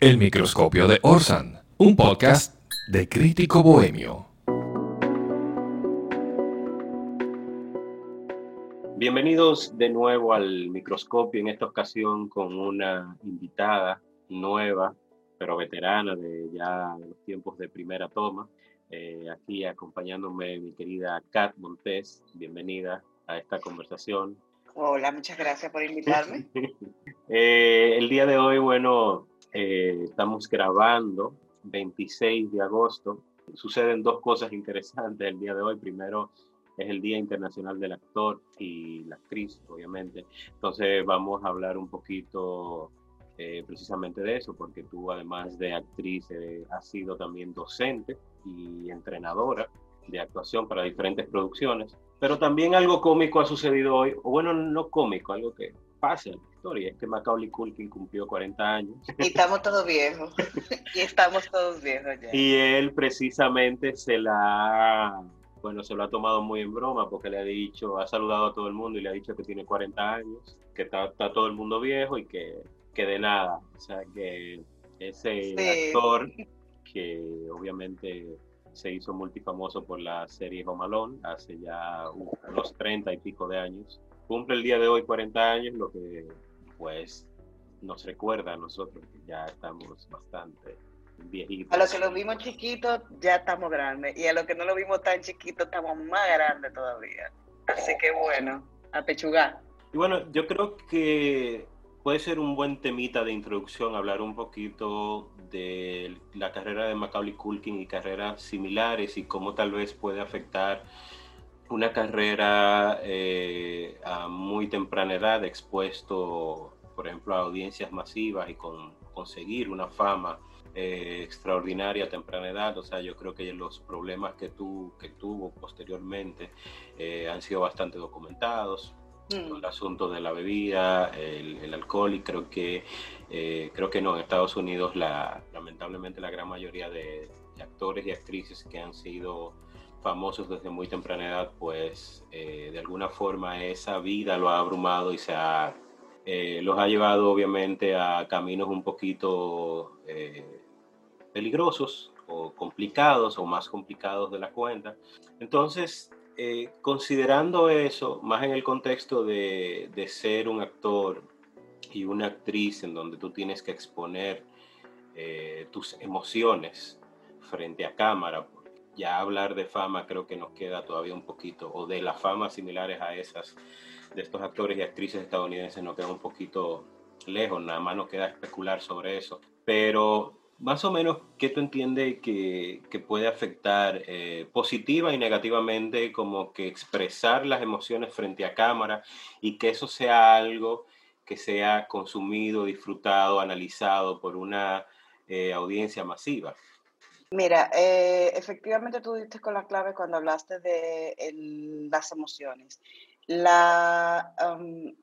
El microscopio de Orsan, un podcast de crítico bohemio. Bienvenidos de nuevo al microscopio, en esta ocasión con una invitada nueva, pero veterana de ya los tiempos de primera toma. Eh, aquí acompañándome mi querida Kat Montes. Bienvenida a esta conversación. Hola, muchas gracias por invitarme. Eh, el día de hoy, bueno, eh, estamos grabando 26 de agosto. Suceden dos cosas interesantes el día de hoy. Primero, es el Día Internacional del Actor y la actriz, obviamente. Entonces vamos a hablar un poquito eh, precisamente de eso, porque tú además de actriz eh, has sido también docente y entrenadora de actuación para diferentes producciones. Pero también algo cómico ha sucedido hoy, o bueno, no cómico, algo que pasa historia, es que Macaulay Culkin cumplió 40 años. Y estamos todos viejos, y estamos todos viejos ya. Y él precisamente se la bueno, se lo ha tomado muy en broma porque le ha dicho, ha saludado a todo el mundo y le ha dicho que tiene 40 años, que está, todo el mundo viejo y que, que, de nada. O sea, que ese actor que obviamente se hizo multifamoso por la serie Home hace ya unos 30 y pico de años, cumple el día de hoy 40 años, lo que pues nos recuerda a nosotros que ya estamos bastante a los que lo vimos chiquitos ya estamos grandes y a los que no lo vimos tan chiquitos estamos más grandes todavía. Así que bueno, a pechugar. Y bueno, yo creo que puede ser un buen temita de introducción hablar un poquito de la carrera de Macaulay Culkin y carreras similares y cómo tal vez puede afectar una carrera eh, a muy temprana edad expuesto, por ejemplo, a audiencias masivas y con conseguir una fama eh, extraordinaria a temprana edad. O sea, yo creo que los problemas que, tu, que tuvo posteriormente eh, han sido bastante documentados. Mm. El asunto de la bebida, el, alcohol, y creo que, eh, creo que no, en Estados Unidos, la, lamentablemente, la gran mayoría de, actores y actrices que han sido famosos desde muy temprana edad, pues de alguna forma esa vida lo ha abrumado y se ha, los ha llevado obviamente a caminos un poquito peligrosos o complicados o más complicados de la cuenta. Entonces, eh, considerando eso, más en el contexto de, ser un actor y una actriz en donde tú tienes que exponer eh, tus emociones frente a cámara, ya hablar de fama creo que nos queda todavía un poquito, o de las famas similares a esas de estos actores y actrices estadounidenses nos queda un poquito lejos, nada más nos queda especular sobre eso. Pero más o menos, ¿qué tú entiendes que, puede afectar eh, positiva y negativamente como que expresar las emociones frente a cámara y que eso sea algo que sea consumido, disfrutado, analizado por una eh, audiencia masiva? Mira, eh, efectivamente tú diste con la clave cuando hablaste de las emociones. La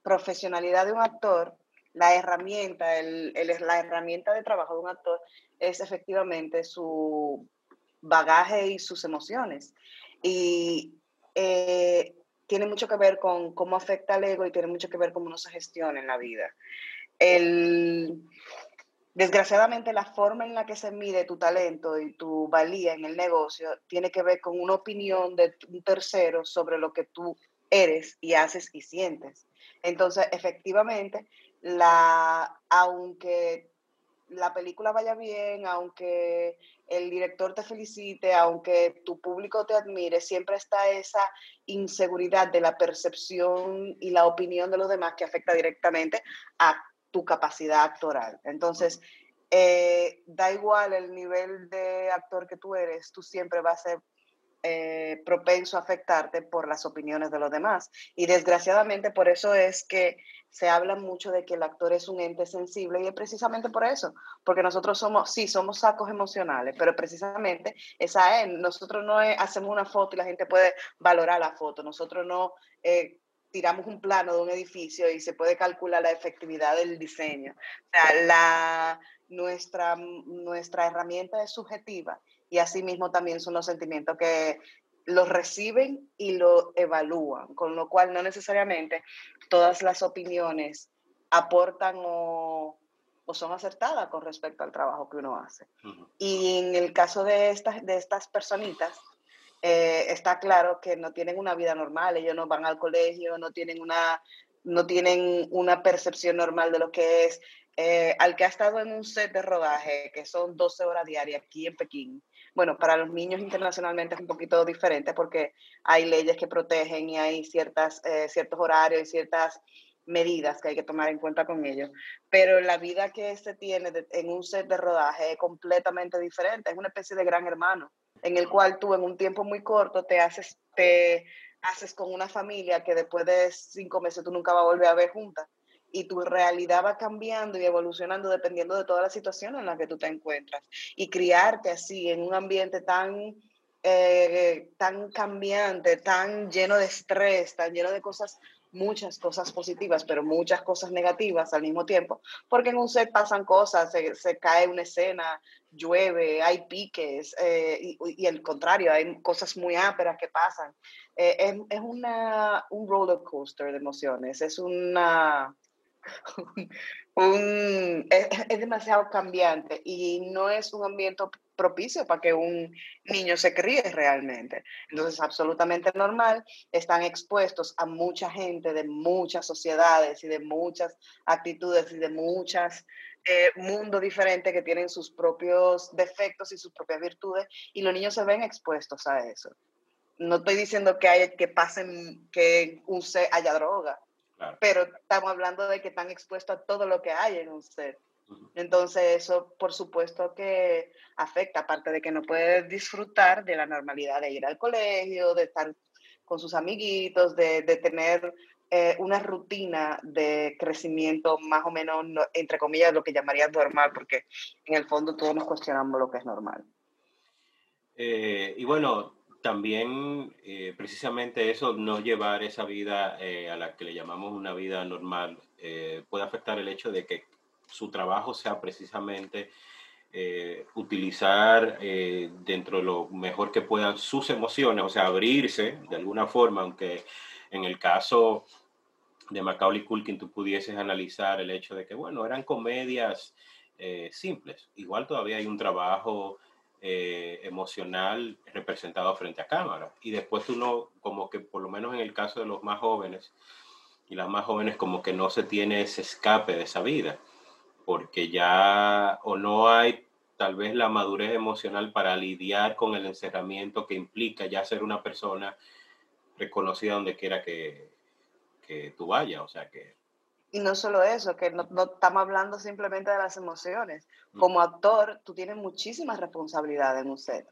profesionalidad de un actor la herramienta, el, la herramienta de trabajo de un actor es efectivamente su bagaje y sus emociones. Y eh, tiene mucho que ver con cómo afecta al ego y tiene mucho que ver cómo uno se gestiona en la vida. El, desgraciadamente, la forma en la que se mide tu talento y tu valía en el negocio tiene que ver con una opinión de un tercero sobre lo que tú eres y haces y sientes. Entonces, efectivamente, la, aunque la película vaya bien, aunque el director te felicite, aunque tu público te admire, siempre está esa inseguridad de la percepción y la opinión de los demás que afecta directamente a tu capacidad actoral. Entonces, eh, da igual el nivel de actor que tú eres, tú siempre vas a ser eh, propenso a afectarte por las opiniones de los demás. Y desgraciadamente por eso es que se habla mucho de que el actor es un ente sensible y es precisamente por eso, porque nosotros somos, sí, somos sacos emocionales, pero precisamente esa es, nosotros no hacemos una foto y la gente puede valorar la foto, nosotros no eh, tiramos un plano de un edificio y se puede calcular la efectividad del diseño. O sea, la, nuestra, nuestra herramienta es subjetiva y asimismo también son los sentimientos que los reciben y lo evalúan, con lo cual no necesariamente todas las opiniones aportan o o son acertadas con respecto al trabajo que uno hace. Y en el caso de estas, de estas personitas, eh, está claro que no tienen una vida normal, ellos no van al colegio, no tienen una, no tienen una percepción normal de lo que es. Eh, al que ha estado en un set de rodaje, que son 12 horas diarias aquí en Pekín, bueno, para los niños internacionalmente es un poquito diferente porque hay leyes que protegen y hay ciertas, eh, ciertos horarios y ciertas medidas que hay que tomar en cuenta con ellos. Pero la vida que se tiene en un set de rodaje es completamente diferente, es una especie de gran hermano, en el cual tú en un tiempo muy corto te haces, te haces con una familia que después de cinco meses tú nunca vas a volver a ver juntas y tu realidad va cambiando y evolucionando dependiendo de toda la situación en la que tú te encuentras. Y criarte así en un ambiente tan, eh, tan cambiante, tan lleno de estrés, tan lleno de cosas, muchas cosas positivas, pero muchas cosas negativas al mismo tiempo, porque en un set pasan cosas, se, cae una escena, llueve, hay piques, eh, y, el contrario, hay cosas muy ásperas que pasan. Eh, es, es una, un roller coaster de emociones, es una, un, es, demasiado cambiante y no es un ambiente propicio para que un niño se críe realmente. Entonces, absolutamente normal, están expuestos a mucha gente de muchas sociedades y de muchas actitudes y de muchas eh, mundos diferentes que tienen sus propios defectos y sus propias virtudes y los niños se ven expuestos a eso. No estoy diciendo que, hay, que pasen, que use, haya droga, pero estamos hablando de que están expuestos a todo lo que hay en un set. Entonces eso, por supuesto que afecta, aparte de que no puedes disfrutar de la normalidad de ir al colegio, de estar con sus amiguitos, de, de tener eh, una rutina de crecimiento más o menos, entre comillas, lo que llamarías normal, porque en el fondo todos nos cuestionamos lo que es normal. Eh, y bueno, también eh, precisamente eso, no llevar esa vida eh, a la que le llamamos una vida normal, eh, puede afectar el hecho de que su trabajo sea precisamente utilizar dentro de lo mejor que puedan sus emociones, o sea, abrirse de alguna forma, aunque en el caso de Macaulay Culkin tú pudieses analizar el hecho de que, bueno, eran comedias simples, igual todavía hay un trabajo eh, emocional representado frente a cámara. Y después uno, como que por lo menos en el caso de los más jóvenes y las más jóvenes, como que no se tiene ese escape de esa vida, porque ya o no hay tal vez la madurez emocional para lidiar con el encerramiento que implica ya ser una persona reconocida donde quiera que, que tú vayas. O sea que y no solo eso, que no, estamos hablando simplemente de las emociones. Mm. Como actor, tú tienes muchísimas responsabilidades en un set.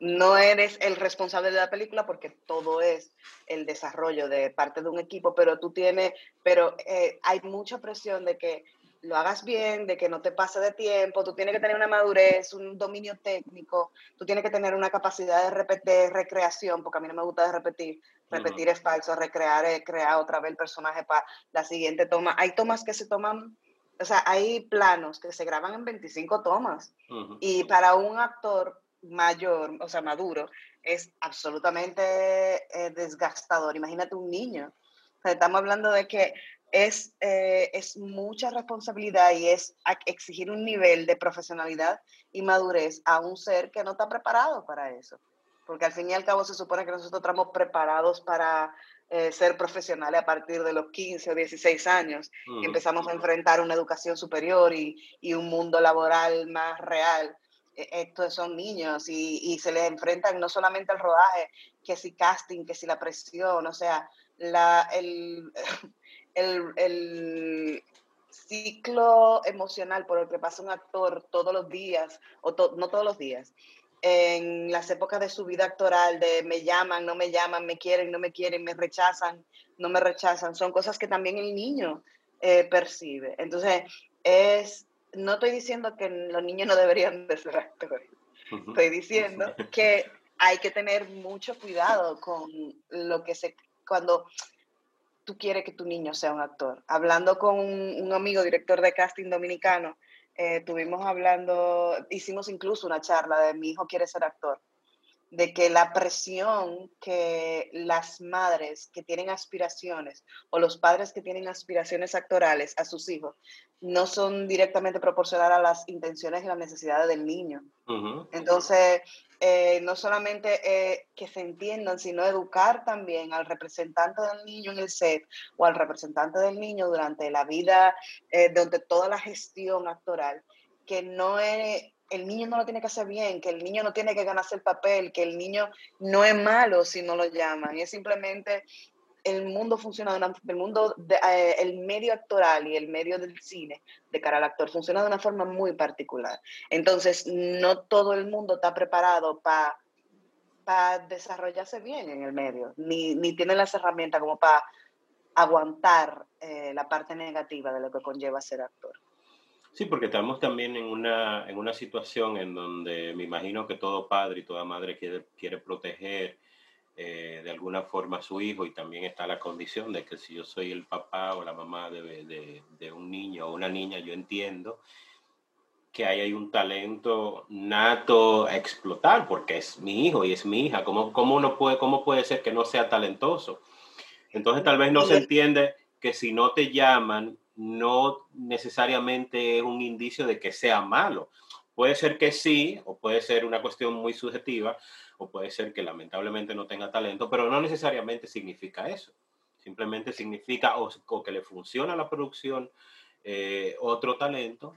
No eres el responsable de la película porque todo es el desarrollo de parte de un equipo, pero tú tienes, pero eh, hay mucha presión de que lo hagas bien, de que no te pase de tiempo, tú tienes que tener una madurez, un dominio técnico, tú tienes que tener una capacidad de repetir, recreación, porque a mí no me gusta de repetir, repetir es falso, recrear es crear otra vez el personaje para la siguiente toma. Hay tomas que se toman, o sea, hay planos que se graban en 25 tomas y para un actor mayor, o sea, maduro, es absolutamente eh, desgastador. Imagínate un niño. estamos hablando de que es, eh, es mucha responsabilidad y es exigir un nivel de profesionalidad y madurez a un ser que no está preparado para eso. Porque al fin y al cabo se supone que nosotros estamos preparados para eh, ser profesionales a partir de los 15 o 16 años. y empezamos a enfrentar una educación superior y, y un mundo laboral más real. E, estos son niños y, y, se les enfrentan no solamente al rodaje, que si casting, que si la presión, o sea, la, el, el, ciclo emocional por el que pasa un actor todos los días, o no todos los días, en las épocas de su vida actoral, de me llaman, no me llaman, me quieren, no me quieren, me rechazan, no me rechazan, son cosas que también el niño eh, percibe. Entonces, es, no estoy diciendo que los niños no deberían de ser actores, estoy diciendo que hay que tener mucho cuidado con lo que se, cuando tú quieres que tu niño sea un actor. Hablando con un, amigo director de casting dominicano, eh, tuvimos hablando, hicimos incluso una charla de mi hijo quiere ser actor. de que la presión que las madres que tienen aspiraciones o los padres que tienen aspiraciones actorales a sus hijos no son directamente proporcionales a las intenciones y las necesidades del niño. Entonces, eh, no solamente eh, que se entiendan, sino educar también al representante del niño en el set o al representante del niño durante la vida, eh, durante toda la gestión actoral, que no es el niño no lo tiene que hacer bien, que el niño no tiene que ganarse el papel, que el niño no es malo si no lo llaman. Es simplemente el mundo funciona, el mundo, eh, el medio actoral y el medio del cine de cara al actor funciona de una forma muy particular. Entonces, no todo el mundo está preparado para para desarrollarse bien en el medio, ni, ni tiene las herramientas como para aguantar eh, la parte negativa de lo que conlleva ser actor. Sí, porque estamos también en una, en una situación en donde me imagino que todo padre y toda madre quiere, quiere proteger eh, de alguna forma a su hijo y también está la condición de que si yo soy el papá o la mamá de, de, de un niño o una niña, yo entiendo que ahí hay un talento nato a explotar porque es mi hijo y es mi hija. ¿Cómo, cómo, uno puede, cómo puede ser que no sea talentoso? Entonces tal vez no se entiende que si no te llaman no necesariamente es un indicio de que sea malo. Puede ser que sí, o puede ser una cuestión muy subjetiva, o puede ser que lamentablemente no tenga talento, pero no necesariamente significa eso. Simplemente significa o, que le funciona la producción eh, otro talento.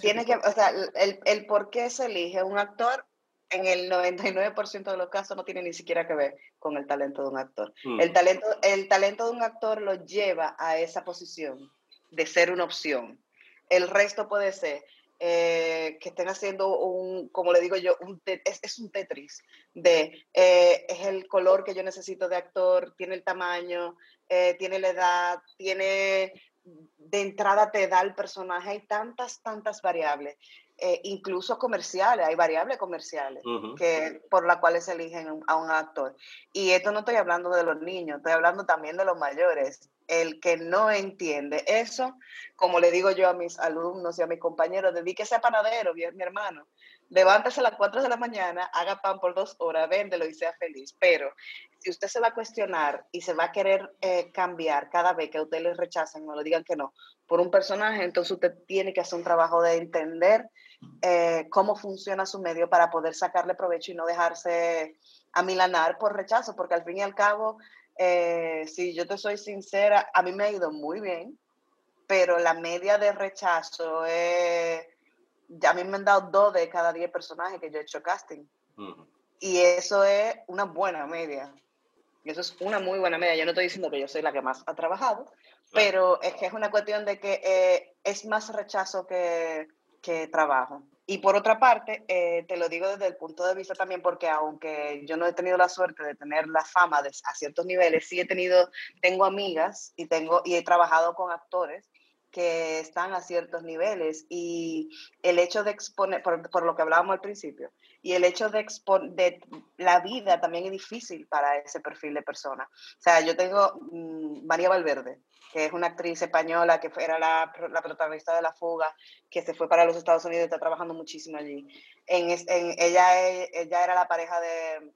Tiene que, o sea, el, el por qué se elige un actor en el 99% de los casos no tiene ni siquiera que ver con el talento de un actor. Mm. El, talento, el talento de un actor lo lleva a esa posición de ser una opción. El resto puede ser eh, que estén haciendo un, como le digo yo, un es, un Tetris de eh, es el color que yo necesito de actor, tiene el tamaño, eh, tiene la edad, tiene de entrada te da el personaje, hay tantas, tantas variables, incluso comerciales, hay variables comerciales que, por las cuales eligen a un actor. Y esto no estoy hablando de los niños, estoy hablando también de los mayores el que no entiende eso, como le digo yo a mis alumnos y a mis compañeros, dedíquese a panadero, mi, hermano. Levántese a las 4 de la mañana, haga pan por dos horas, véndelo y sea feliz. Pero si usted se va a cuestionar y se va a querer eh, cambiar cada vez que a usted le rechacen o le digan que no por un personaje, entonces usted tiene que hacer un trabajo de entender eh, cómo funciona su medio para poder sacarle provecho y no dejarse amilanar por rechazo, porque al fin y al cabo eh, si yo te soy sincera, a mí me ha ido muy bien, pero la media de rechazo es, a mí me han dado dos de cada diez personajes que yo he hecho casting. Y eso es una buena media. Eso es una muy buena media. Yo no estoy diciendo que yo soy la que más ha trabajado, pero es que es una cuestión de que eh, es más rechazo que, que trabajo. Y por otra parte, eh, te lo digo desde el punto de vista también porque aunque yo no he tenido la suerte de tener la fama a ciertos niveles, sí he tenido, tengo amigas y, tengo, y he trabajado con actores que están a ciertos niveles. Y el hecho de exponer, por, por lo que hablábamos al principio, y el hecho de exponer, la vida también es difícil para ese perfil de persona. O sea, yo tengo mm, María Valverde, que es una actriz española que era la, la, protagonista de La Fuga, que se fue para los Estados Unidos y está trabajando muchísimo allí. En, en, ella, ella era la pareja de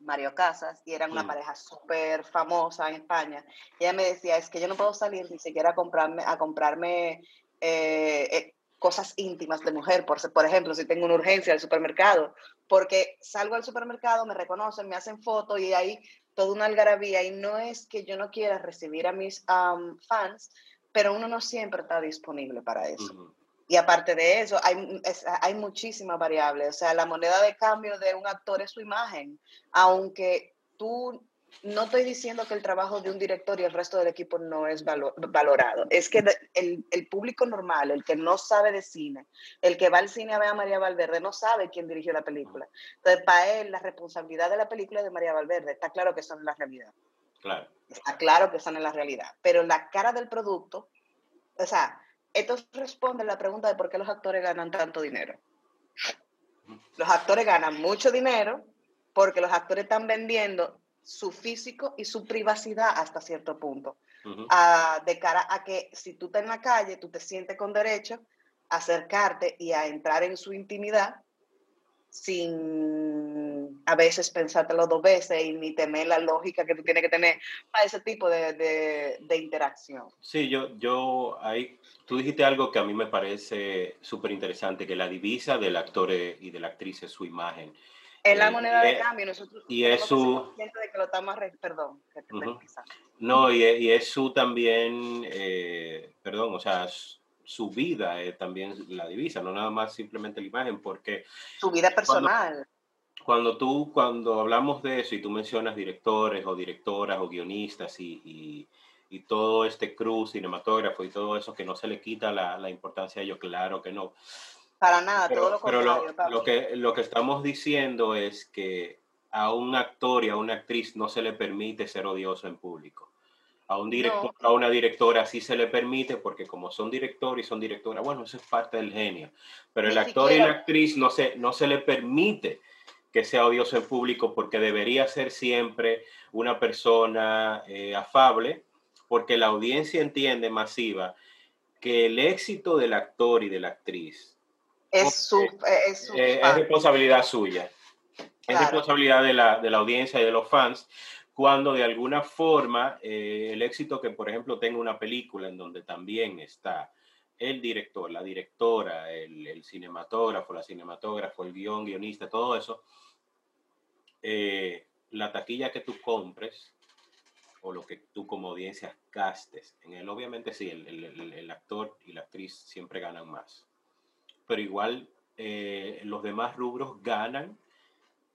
Mario Casas y eran una mm. pareja súper famosa en España. Y ella me decía, es que yo no puedo salir ni siquiera a comprarme, a comprarme eh, eh, cosas íntimas de mujer, por, por ejemplo, si tengo una urgencia al supermercado, porque salgo al supermercado, me reconocen, me hacen fotos y ahí toda una algarabía y no es que yo no quiera recibir a mis fans, pero uno no siempre está disponible para eso. Y aparte de eso, hay, hay muchísimas variables. O sea, la moneda de cambio de un actor es su imagen. Aunque tú no estoy diciendo que el trabajo de un director y el resto del equipo no es valorado. Es que el, el, público normal, el que no sabe de cine, el que va al cine a ver a María Valverde, no sabe quién dirigió la película. Entonces, para él, la responsabilidad de la película es de María Valverde. Está claro que son en la realidad. Claro. Está claro que son en la realidad. Pero la cara del producto, o sea, esto responde a la pregunta de por qué los actores ganan tanto dinero. Los actores ganan mucho dinero porque los actores están vendiendo su físico y su privacidad hasta cierto punto. Ah, de cara a que si tú estás en la calle, tú te sientes con derecho a acercarte y a entrar en su intimidad sin a veces pensártelo dos veces y ni tener la lógica que tú tienes que tener para ese tipo de, de, de interacción. Sí, yo, yo ahí, tú dijiste algo que a mí me parece súper interesante, que la divisa del actor y de la actriz es su imagen. Es la moneda de cambio. Nosotros y es su... De que lo estamos Perdón. Que te No, y, y, es su también, eh, perdón, o sea, su vida es también la divisa, no nada más simplemente la imagen, porque... Su vida personal. Cuando, tú, cuando hablamos de eso y tú mencionas directores o directoras o guionistas y, y, y todo este cruz cinematógrafo y todo eso, que no se le quita la, la importancia a ello, claro que no. Para nada, todo lo contrario. Pero lo, que, lo que estamos diciendo es que a un actor y a una actriz no se le permite ser odioso en público. A un director, a una directora sí se le permite porque como son director y son directora, bueno, eso es parte del genio. Pero el actor y la actriz no se, no se le permite que sea odioso en público porque debería ser siempre una persona eh, afable porque la audiencia entiende masiva que el éxito del actor y de la actriz es su, es, eh, responsabilidad suya. Es responsabilidad de la, de la, audiencia y de los fans cuando de alguna forma eh, el éxito que, por ejemplo, tenga una película en donde también está el director, la directora, el, el cinematógrafo, la cinematógrafo, el guion, guionista, todo eso, eh, la taquilla que tú compres o lo que tú como audiencia gastes en él, obviamente sí, el, el, el actor y la actriz siempre ganan más pero igual eh, los demás rubros ganan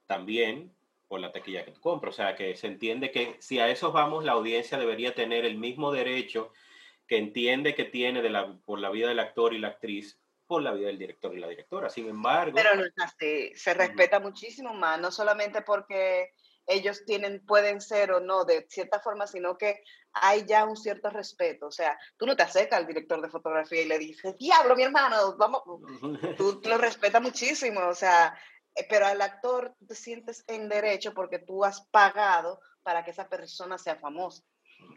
también por la taquilla que tú compras. O sea, que se entiende que si a eso vamos, la audiencia debería tener el mismo derecho que entiende que tiene de la, por la vida del actor y la actriz por la vida del director y la directora. Sin embargo... Pero no es así, se respeta muchísimo más, no solamente porque ellos tienen, pueden ser o no de cierta forma, sino que hay ya un cierto respeto. O sea, tú no te acercas al director de fotografía y le dices, diablo, mi hermano, vamos, tú lo respetas muchísimo, o sea, eh, pero al actor te sientes en derecho porque tú has pagado para que esa persona sea famosa.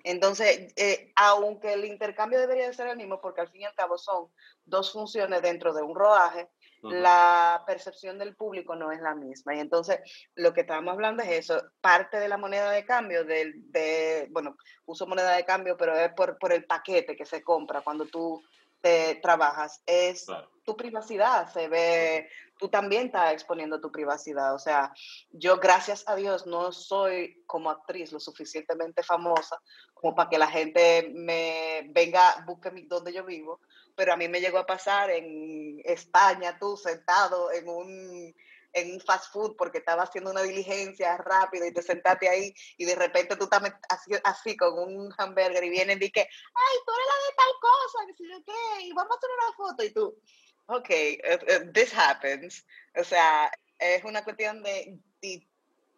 Entonces, eh, aunque el intercambio debería de ser el mismo, porque al fin y al cabo son dos funciones dentro de un rodaje, la percepción del público no es la misma. Y entonces, lo que estábamos hablando es eso, parte de la moneda de cambio, de, de bueno, uso moneda de cambio, pero es por, por el paquete que se compra cuando tú te trabajas, es tu privacidad, se ve, tú también estás exponiendo tu privacidad. O sea, yo gracias a Dios no soy como actriz lo suficientemente famosa como para que la gente me venga, busque donde yo vivo, pero a mí me llegó a pasar en España, tú sentado en un, en un fast food porque estaba haciendo una diligencia rápida y te sentaste ahí y de repente tú estás así, con un hamburger y vienen y que, ay, tú eres la de tal cosa, que si yo qué, y vamos a hacer una foto y tú, ok, uh, uh, this happens. O sea, es una cuestión de, de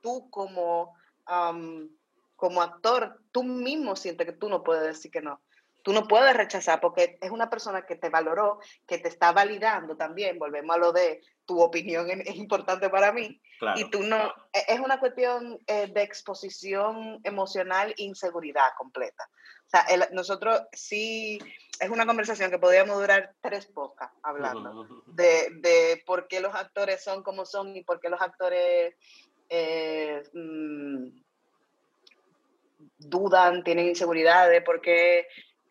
tú como, um, como actor, tú mismo sientes que tú no puedes decir que no. Tú no puedes rechazar porque es una persona que te valoró, que te está validando también. Volvemos a lo de tu opinión es, importante para mí. Y tú no, e, es una cuestión eh, de exposición emocional e inseguridad completa. O sea, nosotros sí, es una conversación que podríamos durar tres pocas hablando de, de, por qué los actores son como son y por qué los actores eh, mm, dudan, tienen inseguridades, por qué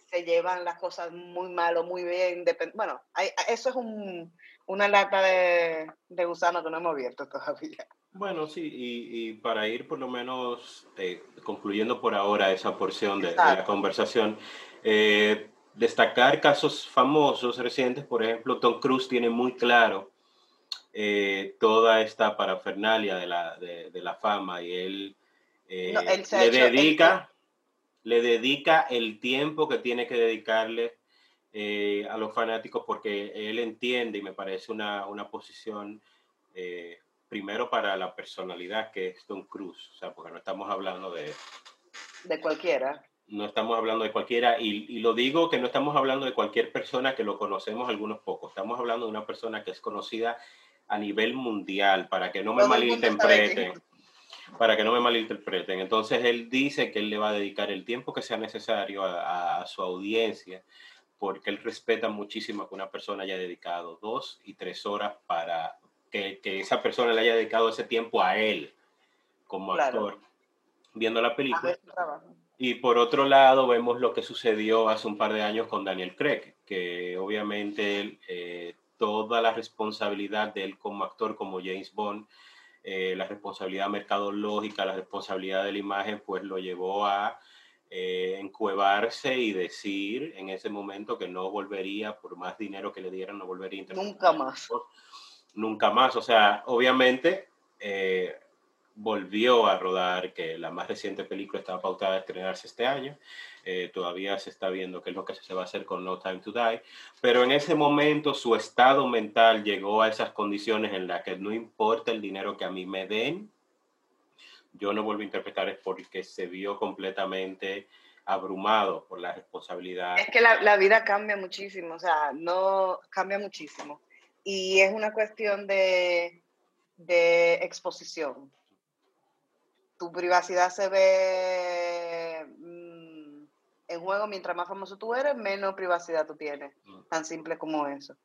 se llevan las cosas muy mal o muy bien. Bueno, eso es un, una lata de, de, gusano que no hemos abierto todavía. Bueno, sí, y, y para ir por lo menos eh, concluyendo por ahora esa porción de, de la conversación, eh, destacar casos famosos recientes, por ejemplo, Tom Cruise tiene muy claro eh, toda esta parafernalia de la, de, de la fama y él, no, él le dedica le dedica el tiempo que tiene que dedicarle eh, a los fanáticos porque él entiende y me parece una, una posición eh, primero para la personalidad que es Don Cruz, o sea, porque no estamos hablando de... De cualquiera. No estamos hablando de cualquiera y, y lo digo que no estamos hablando de cualquier persona que lo conocemos algunos pocos, estamos hablando de una persona que es conocida a nivel mundial, para que no me malinterpreten para que no me malinterpreten. Entonces él dice que él le va a dedicar el tiempo que sea necesario a, su audiencia, porque él respeta muchísimo que una persona haya dedicado dos y tres horas para que, que, esa persona le haya dedicado ese tiempo a él. como actor viendo la película. Y por otro lado, vemos lo que sucedió hace un par de años con Daniel Craig, que obviamente eh, toda la responsabilidad de él como actor, como James Bond, eh, la responsabilidad mercadológica, la responsabilidad de la imagen, pues lo llevó a eh, encuevarse y decir en ese momento que no volvería, por más dinero que le dieran, no volvería a Nunca más. Nunca más. O sea, obviamente volvió a rodar, que la más reciente película estaba pautada a estrenarse este año. Eh, todavía se está viendo qué es lo que se va a hacer con No Time to Die. Pero en ese momento su estado mental llegó a esas condiciones en las que no importa el dinero que a mí me den, yo no vuelvo a interpretar es porque se vio completamente abrumado por la responsabilidad. Es que la, la vida cambia muchísimo, o sea, no cambia muchísimo. Y es una cuestión de, de exposición tu privacidad se ve mm, en juego, mientras más famoso tú eres, menos privacidad tú tienes. Mm. Tan simple como eso.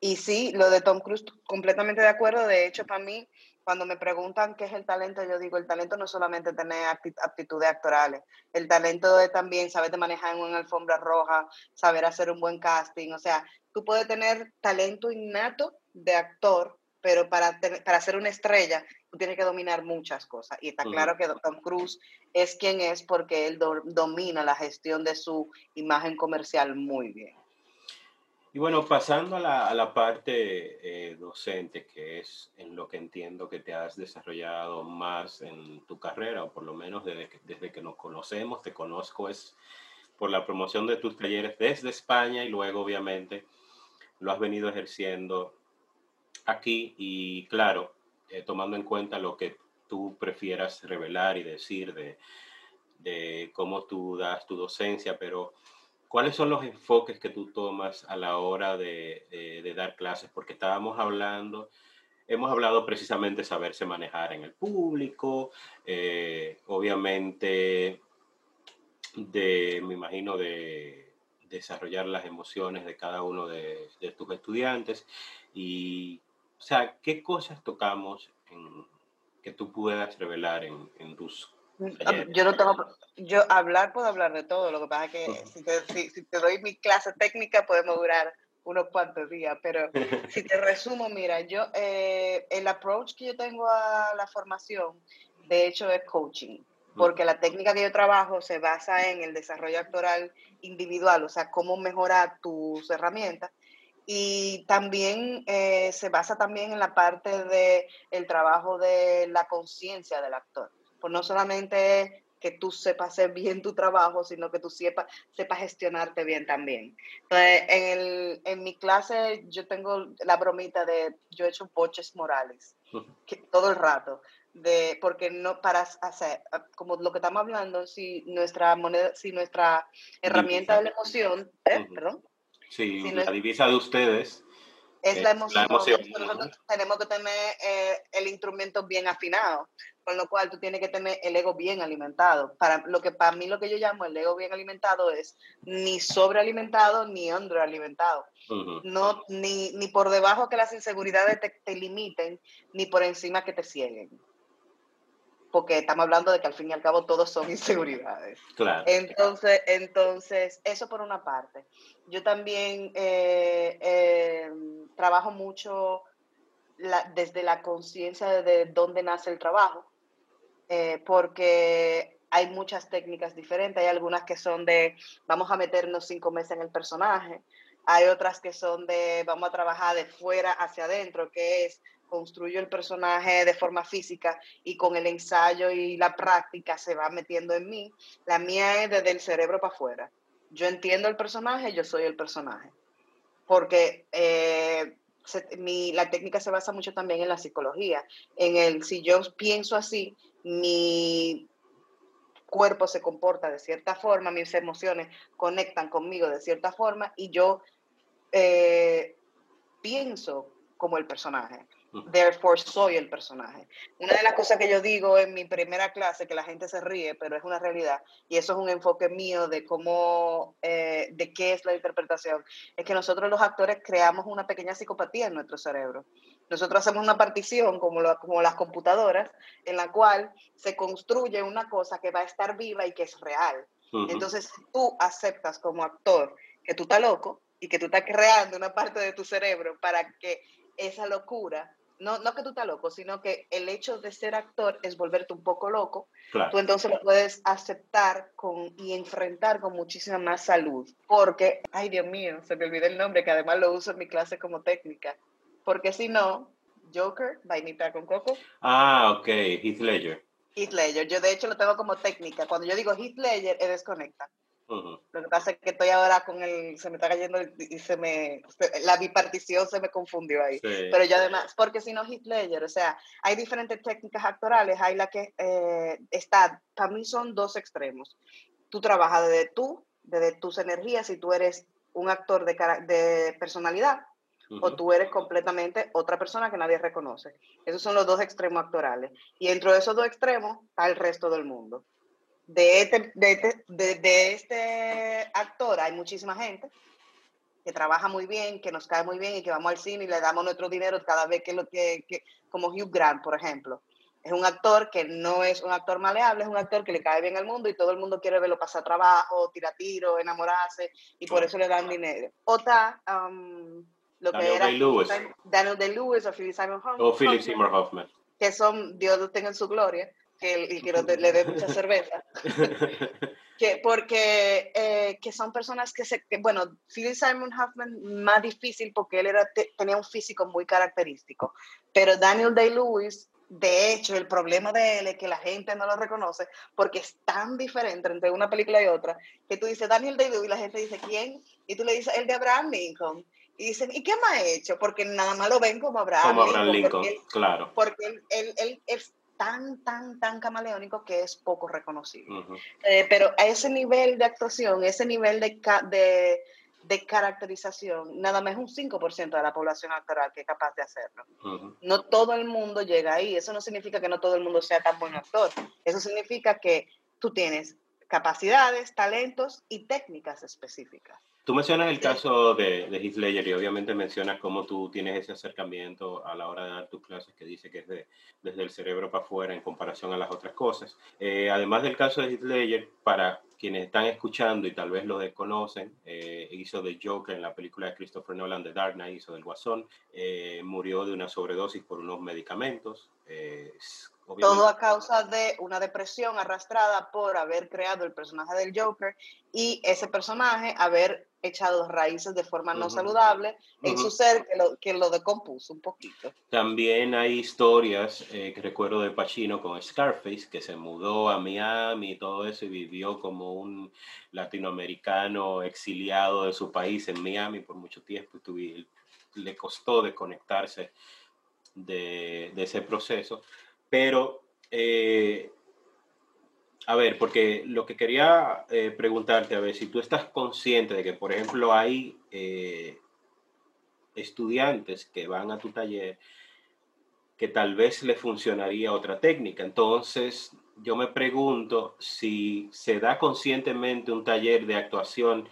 Y sí, lo de Tom Cruise, completamente de acuerdo. De hecho, para mí, cuando me preguntan qué es el talento, yo digo, el talento no es solamente tener aptitudes actorales, el talento es también saber manejar en una alfombra roja, saber hacer un buen casting. O sea, tú puedes tener talento innato de actor, pero para, para ser una estrella tiene que dominar muchas cosas. Y está claro que Tom Cruise es quien es porque él domina la gestión de su imagen comercial muy bien. Y bueno, pasando a la, a la parte eh, docente, que es en lo que entiendo que te has desarrollado más en tu carrera, o por lo menos desde que, desde que nos conocemos, te conozco, es por la promoción de tus talleres desde España y luego obviamente lo has venido ejerciendo aquí y claro, eh, tomando en cuenta lo que tú prefieras revelar y decir de, de, cómo tú das tu docencia, pero ¿cuáles son los enfoques que tú tomas a la hora de, dar clases? Porque estábamos hablando, hemos hablado precisamente de saberse manejar en el público, eh, obviamente de, me imagino, de desarrollar las emociones de cada uno de tus estudiantes y o sea, ¿qué cosas tocamos en, que tú puedas revelar en, en tus mm, ah, yo no tengo, yo hablar puedo hablar de todo, lo que pasa es que si, te, si, te, doy mi clase técnica podemos durar unos cuantos días, pero si te resumo, mira, yo, eh, el approach que yo tengo a la formación, de hecho, es coaching, porque la técnica que yo trabajo se basa en el desarrollo actoral individual, o sea, cómo mejorar tus herramientas y también eh, se basa también en la parte de el trabajo de la conciencia del actor. Pues no solamente que tú sepas hacer bien tu trabajo, sino que tú sepas, sepas gestionarte bien también. Entonces, en, el, en mi clase yo tengo la bromita de, yo he hecho boches morales, que, todo el rato, de, porque no para hacer, como lo que estamos hablando, si nuestra moneda, si nuestra herramienta de la emoción, ¿eh? perdón, Sí, la divisa de ustedes. Es la emoción. Nosotros tenemos que tener eh, el instrumento bien afinado, con lo cual tú tienes que tener el ego bien alimentado. Para lo que para mí lo que yo llamo el ego bien alimentado es ni sobrealimentado ni underalimentado. no, ni, ni por debajo que las inseguridades te, te limiten, ni por encima que te cieguen porque estamos hablando de que al fin y al cabo todos son inseguridades. Claro. Entonces, entonces eso por una parte. Yo también eh, eh, trabajo mucho desde la conciencia de dónde nace el trabajo, eh, porque hay muchas técnicas diferentes. Hay algunas que son de vamos a meternos cinco meses en el personaje, hay otras que son de vamos a trabajar de fuera hacia adentro, que es construyo el personaje de forma física y con el ensayo y la práctica se va metiendo en mí. La mía es desde el cerebro para afuera. Yo entiendo el personaje, yo soy el personaje. Porque eh, la técnica se basa mucho también en la psicología. En el, si yo pienso así, mi cuerpo se comporta de cierta forma, mis emociones conectan conmigo de cierta forma y yo eh, pienso como el personaje. Therefore, soy el personaje. Una de las cosas que yo digo en mi primera clase, que la gente se ríe, pero es una realidad, y eso es un enfoque mío de cómo, eh, de qué es la interpretación, es que nosotros los actores creamos una pequeña psicopatía en nuestro cerebro. Nosotros hacemos una partición, como, como las computadoras, en la cual se construye una cosa que va a estar viva y que es real. Entonces, tú aceptas como actor que tú estás loco y que tú estás creando una parte de tu cerebro para que esa locura no, no que tú estás loco, sino que el hecho de ser actor es volverte un poco loco. Tú entonces lo puedes aceptar con, y enfrentar con muchísima más salud. Porque, ay Dios mío, se me olvidó el nombre, que además lo uso en mi clase como técnica. Porque si no, Joker, vainita con coco. Ah, ok, Heath Ledger. Heath Ledger, yo de hecho lo tengo como técnica. Cuando yo digo Heath Ledger, es desconecta. Lo que pasa es que estoy ahora con el, se me está cayendo y se me, la bipartición se me confundió ahí. Pero yo además, porque si no Heath Ledger, o sea, hay diferentes técnicas actorales, hay la que eh, está, para mí son dos extremos. Tú trabajas desde tú, desde tus energías, si tú eres un actor de, de personalidad, o tú eres completamente otra persona que nadie reconoce. Esos son los dos extremos actorales. Y dentro de esos dos extremos está el resto del mundo de este, de, este, de, este actor hay muchísima gente que trabaja muy bien, que nos cae muy bien y que vamos al cine y le damos nuestro dinero cada vez que lo que, como Hugh Grant, por ejemplo. Es un actor que no es un actor maleable, es un actor que le cae bien al mundo y todo el mundo quiere verlo pasar trabajo, tirar tiro, enamorarse y por eso le dan dinero. Otra, um, lo Daniel que era Day-Lewis. Daniel Day-Lewis o Philip Simon Hoffman. O Philip Seymour Hoffman. Que son, Dios los tenga en su gloria, que, y que le dé mucha cerveza. que, porque eh, que son personas que se, que, bueno, Philip Simon Hoffman más difícil porque él era, tenía un físico muy característico, pero Daniel Day-Lewis, de hecho, el problema de él es que la gente no lo reconoce porque es tan diferente entre una película y otra, que tú dices Daniel Day-Lewis y la gente dice, ¿quién? Y tú le dices, el de Abraham Lincoln. Y dicen, ¿y qué más ha hecho? Porque nada más lo ven como Abraham, como Abraham Lincoln. claro. Porque él, él, él, es tan, tan, tan camaleónico que es poco reconocible. Eh, pero a ese nivel de actuación, ese nivel de, de, de caracterización, nada más un 5% de la población actoral que es capaz de hacerlo. No todo el mundo llega ahí. Eso no significa que no todo el mundo sea tan buen actor. Eso significa que tú tienes capacidades, talentos y técnicas específicas. Tú mencionas el caso de, de Heath Ledger y obviamente mencionas cómo tú tienes ese acercamiento a la hora de dar tus clases que dice que es de, desde el cerebro para afuera en comparación a las otras cosas. Eh, además del caso de Heath Ledger, para quienes están escuchando y tal vez lo desconocen, eh, hizo de Joker en la película de Christopher Nolan, The Dark Knight, hizo del Guasón, eh, murió de una sobredosis por unos medicamentos. Todo a causa de una depresión arrastrada por haber creado el personaje del Joker y ese personaje haber echado raíces de forma no saludable en su ser que lo, que lo decompuso un poquito. También hay historias eh, que recuerdo de Pacino con Scarface, que se mudó a Miami y todo eso y vivió como un latinoamericano exiliado de su país en Miami por mucho tiempo y le costó desconectarse de, de ese proceso. Pero, eh, a ver, porque lo que quería eh, preguntarte, a ver, si tú estás consciente de que, por ejemplo, hay eh, estudiantes que van a tu taller que tal vez le funcionaría otra técnica. Entonces, yo me pregunto si se da conscientemente un taller de actuación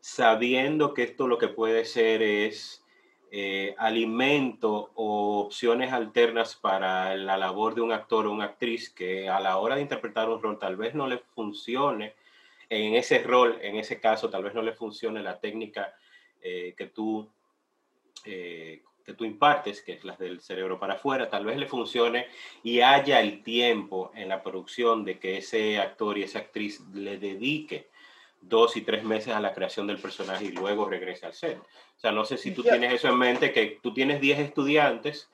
sabiendo que esto lo que puede ser es eh, alimento o opciones alternas para la labor de un actor o una actriz que a la hora de interpretar un rol tal vez no le funcione, en ese rol, en ese caso, tal vez no le funcione la técnica eh, que, tú, eh, que tú impartes, que es la del cerebro para afuera, tal vez le funcione y haya el tiempo en la producción de que ese actor y esa actriz le dedique dos y tres meses a la creación del personaje y luego regrese al set. O sea, no sé si tú tienes eso en mente, que tú tienes 10 estudiantes,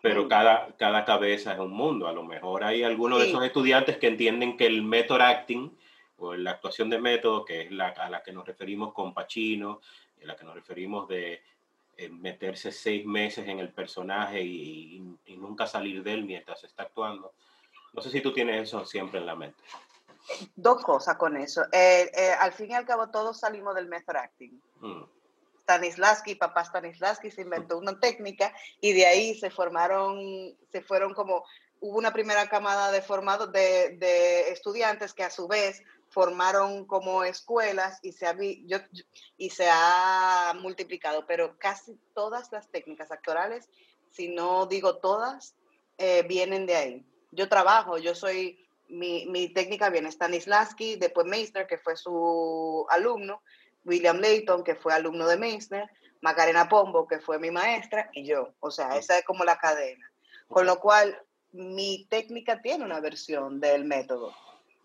pero cada, cada cabeza es un mundo. A lo mejor hay algunos de esos estudiantes que entienden que el method acting o la actuación de método, que es la a la que nos referimos con Pacino, a la que nos referimos de eh, meterse seis meses en el personaje y, nunca salir de él mientras está actuando. No sé si tú tienes eso siempre en la mente. Dos cosas con eso. Eh, eh, al fin y al cabo, todos salimos del method acting. Mm Stanislavski, papá Stanislavski se inventó una técnica y de ahí se formaron, se fueron como, hubo una primera camada de formados de, de estudiantes que a su vez formaron como escuelas y se, ha, yo, y se ha multiplicado, pero casi todas las técnicas actorales, si no digo todas, eh, vienen de ahí. Yo trabajo, yo soy, mi, mi técnica viene Stanislavski, después Meissner, que fue su alumno, William Layton, que fue alumno de Meissner, Macarena Pombo, que fue mi maestra, y yo. O sea, esa es como la cadena. Con lo cual, mi técnica tiene una versión del método.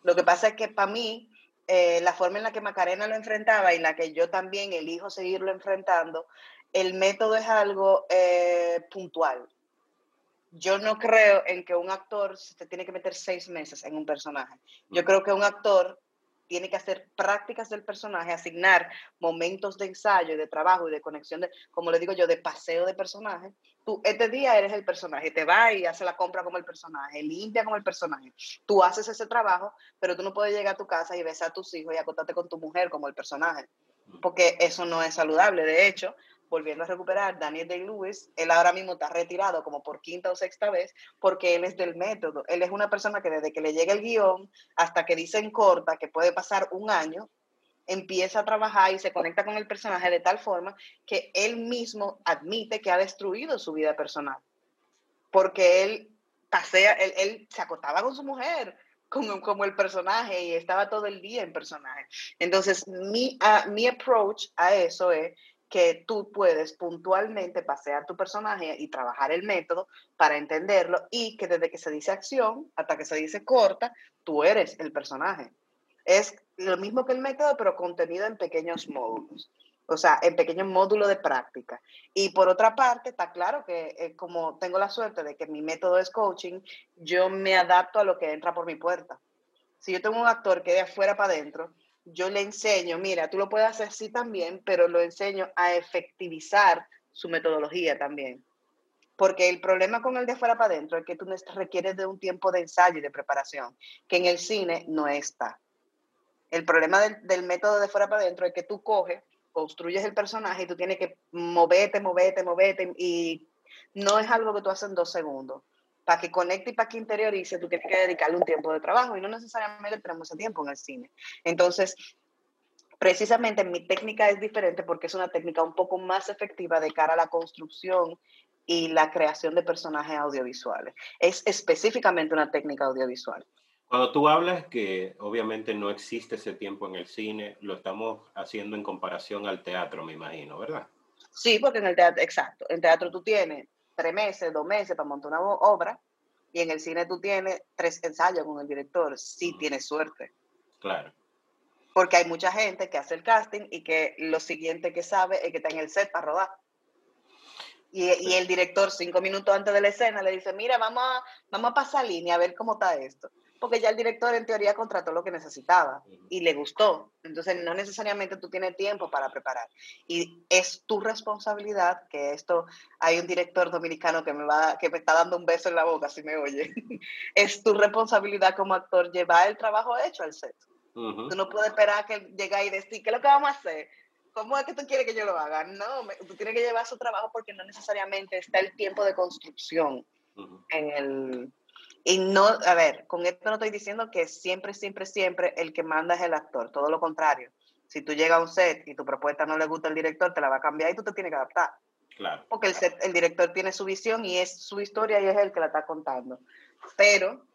Lo que pasa es que para mí, eh, la forma en la que Macarena lo enfrentaba y la que yo también elijo seguirlo enfrentando, el método es algo eh, puntual. Yo no creo en que un actor se tiene que meter seis meses en un personaje. Yo creo que un actor tiene que hacer prácticas del personaje, asignar momentos de ensayo y de trabajo y de conexión, de, como le digo yo, de paseo de personaje. Tú, este día eres el personaje, te va y hace la compra como el personaje, limpia como el personaje. Tú haces ese trabajo, pero tú no puedes llegar a tu casa y besar a tus hijos y acostarte con tu mujer como el personaje, porque eso no es saludable. De hecho, volviendo a recuperar, Daniel Day-Lewis, él ahora mismo está retirado como por quinta o sexta vez porque él es del método. Él es una persona que desde que le llega el guion hasta que dicen corta, que puede pasar un año, empieza a trabajar y se conecta con el personaje de tal forma que él mismo admite que ha destruido su vida personal. Porque él pasea, él, se acostaba con su mujer, como, como, el personaje y estaba todo el día en personaje. Entonces, mi, mi approach a eso es que tú puedes puntualmente pasear tu personaje y trabajar el método para entenderlo y que desde que se dice acción hasta que se dice corta, tú eres el personaje. Es lo mismo que el método, pero contenido en pequeños módulos, o sea, en pequeños módulos de práctica. Y por otra parte, está claro que eh, como tengo la suerte de que mi método es coaching, yo me adapto a lo que entra por mi puerta. Si yo tengo un actor que de afuera para adentro, yo le enseño, mira, tú lo puedes hacer así también, pero lo enseño a efectivizar su metodología también. Porque el problema con el de fuera para adentro es que tú requieres de un tiempo de ensayo y de preparación, que en el cine no está. El problema del, método de fuera para adentro es que tú coges, construyes el personaje y tú tienes que moverte, moverte, moverte y no es algo que tú haces en dos segundos para que conecte y para que interiorice, tú tienes que dedicarle un tiempo de trabajo y no necesariamente tenemos ese tiempo en el cine. Entonces, precisamente mi técnica es diferente porque es una técnica un poco más efectiva de cara a la construcción y la creación de personajes audiovisuales. Es específicamente una técnica audiovisual. Cuando tú hablas que obviamente no existe ese tiempo en el cine, lo estamos haciendo en comparación al teatro, me imagino, ¿verdad? Sí, porque en el teatro, exacto, en teatro tú tienes tres meses, dos meses para montar una obra y en el cine tú tienes tres ensayos con el director, si tienes suerte. Claro. Porque hay mucha gente que hace el casting y que lo siguiente que sabe es que está en el set para rodar. Y, y el director, cinco minutos antes de la escena, le dice, mira, vamos a, vamos a pasar línea a ver cómo está esto porque ya el director en teoría contrató lo que necesitaba y le gustó. Entonces no necesariamente tú tienes tiempo para preparar. Y es tu responsabilidad, que esto, hay un director dominicano que me, va, que me está dando un beso en la boca, si me oye. es tu responsabilidad como actor llevar el trabajo hecho al set. Tú no puedes esperar que llegue y decir, ¿qué es lo que vamos a hacer? ¿Cómo es que tú quieres que yo lo haga? No, tú tienes que llevar su trabajo porque no necesariamente está el tiempo de construcción en el y no, a ver, con esto no estoy diciendo que siempre, siempre, siempre el que manda es el actor, todo lo contrario. Si tú llegas a un set y tu propuesta no le gusta al director, te la va a cambiar y tú te tienes que adaptar. Claro. Porque el, set, el director tiene su visión y es su historia y es el que la está contando. Pero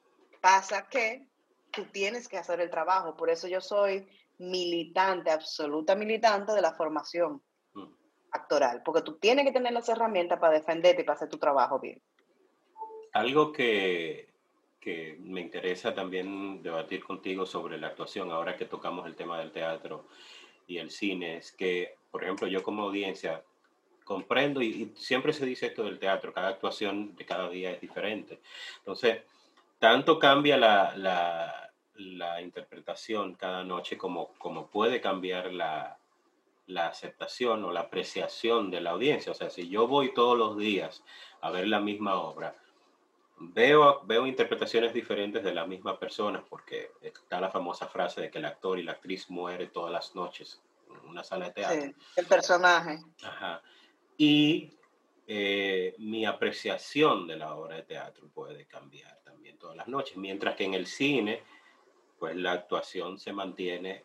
pasa que tú tienes que hacer el trabajo. Por eso yo soy militante, absoluta militante de la formación mm. actoral. Porque tú tienes que tener las herramientas para defenderte y para hacer tu trabajo bien. Algo que que me interesa también debatir contigo sobre la actuación, ahora que tocamos el tema del teatro y el cine, es que, por ejemplo, yo como audiencia comprendo, y, siempre se dice esto del teatro, cada actuación de cada día es diferente. Entonces, tanto cambia la, la, la interpretación cada noche como, como puede cambiar la, la aceptación o la apreciación de la audiencia. O sea, si yo voy todos los días a ver la misma obra, Veo, veo interpretaciones diferentes de la misma persona, porque está la famosa frase de que el actor y la actriz mueren todas las noches. una sala de teatro. el personaje. Ajá. Y eh, mi apreciación de la obra de teatro puede cambiar también todas las noches, mientras que en el cine, pues la actuación se mantiene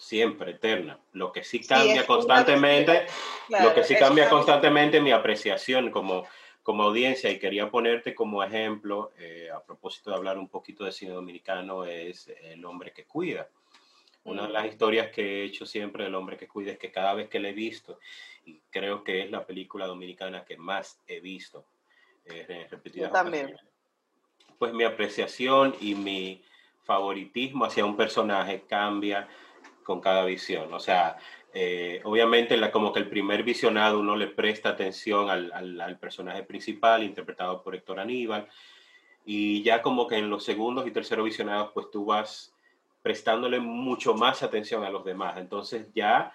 siempre eterna. Lo que sí cambia constantemente, lo que sí cambia constantemente mi apreciación como, como audiencia, y quería ponerte como ejemplo, eh, a propósito de hablar un poquito de cine dominicano, es El hombre que cuida. Una de las historias que he hecho siempre del hombre que cuida es que cada vez que le he visto, y creo que es la película dominicana que más he visto, eh, repetidas también. pues mi apreciación y mi favoritismo hacia un personaje cambia con cada visión. O sea, eh, obviamente como que el primer visionado uno le presta atención al, personaje principal, interpretado por Héctor Aníbal, y ya como que en los segundos y terceros visionados, pues tú vas prestándole mucho más atención a los demás. Entonces ya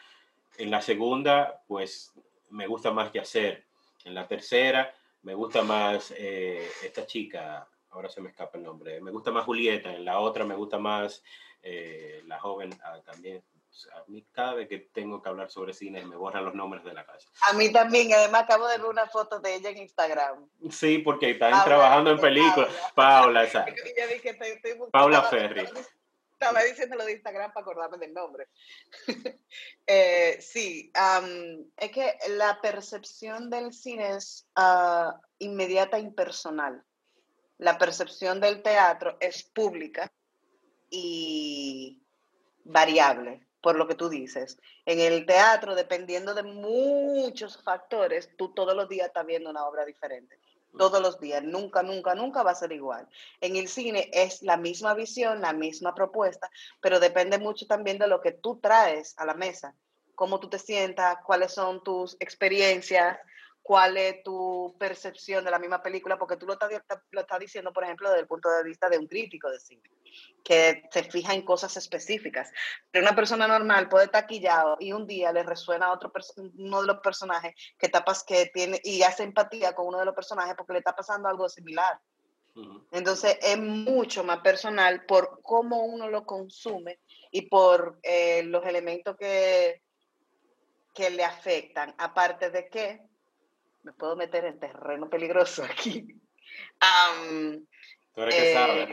en la segunda, pues me gusta más Yacer. En la tercera, me gusta más eh, esta chica, ahora se me escapa el nombre, me gusta más Julieta. En la otra me gusta más eh, la joven ah, también. A mí cada vez que tengo que hablar sobre cine me borran los nombres de la casa. A mí también, además acabo de ver una foto de ella en Instagram. Sí, porque están trabajando en películas. Paula, esa. Paula Ferri estaba diciendo lo de Instagram para acordarme del nombre. eh, sí, um, es que la percepción del cine es uh, inmediata e impersonal. La percepción del teatro es pública y variable, por lo que tú dices. En el teatro, dependiendo de muchos factores, tú todos los días estás viendo una obra diferente todos los días, nunca, nunca, nunca va a ser igual. En el cine es la misma visión, la misma propuesta, pero depende mucho también de lo que tú traes a la mesa, cómo tú te sientas, cuáles son tus experiencias, cuál es tu percepción de la misma película, porque tú lo estás, lo estás diciendo, por ejemplo, desde el punto de vista de un crítico de cine, que se fija en cosas específicas. Pero una persona normal puede estar quillado y un día le resuena a otro uno de los personajes que tapas que tiene y hace empatía con uno de los personajes porque le está pasando algo similar. Entonces es mucho más personal por cómo uno lo consume y por eh, los elementos que, que le afectan. Aparte de que me puedo meter en terreno peligroso aquí. Tú eres que eh,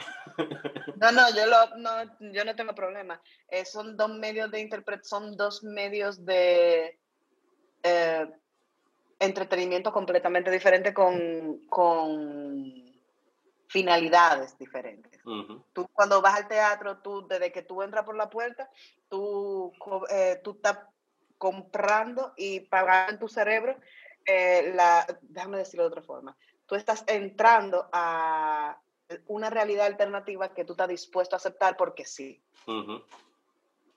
no, no, yo, lo, no, yo no tengo problema. Eh, son dos medios de interpretación, son dos medios de eh, entretenimiento completamente diferentes con, con finalidades diferentes. Tú cuando vas al teatro, tú desde que tú entras por la puerta, tú, tú estás comprando y pagando en tu cerebro eh, la, déjame decirlo de otra forma, tú estás entrando a una realidad alternativa que tú estás dispuesto a aceptar porque sí.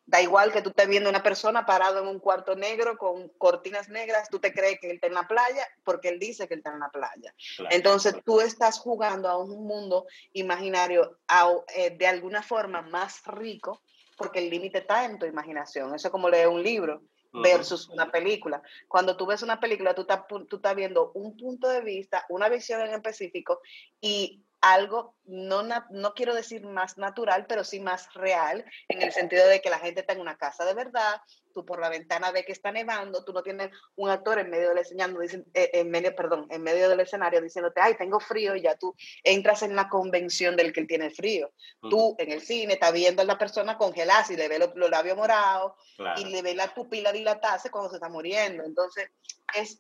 Da igual que tú estés viendo una persona parado en un cuarto negro con cortinas negras, tú te crees que él está en la playa porque él dice que él está en la playa. Entonces tú estás jugando a un mundo imaginario eh, de alguna forma más rico porque el límite está en tu imaginación. Eso es como leer un libro versus una película. Cuando tú ves una película, tú estás, tú estás viendo un punto de vista, una visión en específico y algo, no, no quiero decir más natural, pero sí más real, en el sentido de que la gente está en una casa de verdad, tú por la ventana ves que está nevando, tú no tienes un actor en medio del escenario, eh, en medio, perdón, en medio del escenario diciéndote, ay, tengo frío, y ya tú entras en la convención del que él tiene frío. Tú en el cine estás viendo a la persona congelarse y le ves los, labios morados y le ves la pupila dilatarse cuando se está muriendo. Entonces, es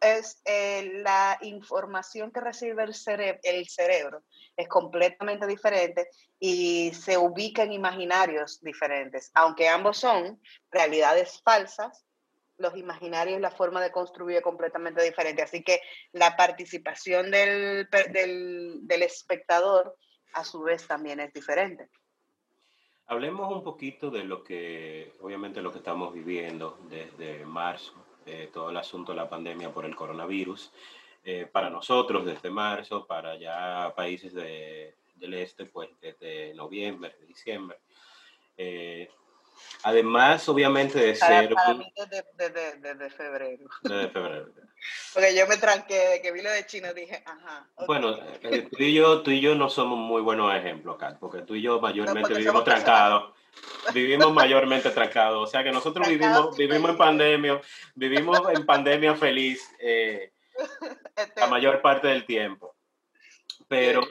es eh, la información que recibe el, el cerebro es completamente diferente y se ubica en imaginarios diferentes. Aunque ambos son realidades falsas, los imaginarios, la forma de construir es completamente diferente. Así que la participación del, del, del espectador a su vez también es diferente. Hablemos un poquito de lo que, obviamente, lo que estamos viviendo desde marzo eh, todo el asunto de la pandemia por el coronavirus. Eh, para nosotros desde marzo, para ya países de, del este, pues desde noviembre, diciembre. Eh, además, obviamente, de ser... Para mí desde, desde, desde, febrero. Desde febrero. Porque yo me tranqué de que vi lo de China, dije, ajá. Bueno, tú, y yo, tú y yo no somos muy buenos ejemplos, acá, porque tú y yo mayormente vivimos trancados vivimos mayormente trancados. O sea que nosotros vivimos, vivimos en pandemia, vivimos en pandemia feliz eh, la mayor parte del tiempo. Pero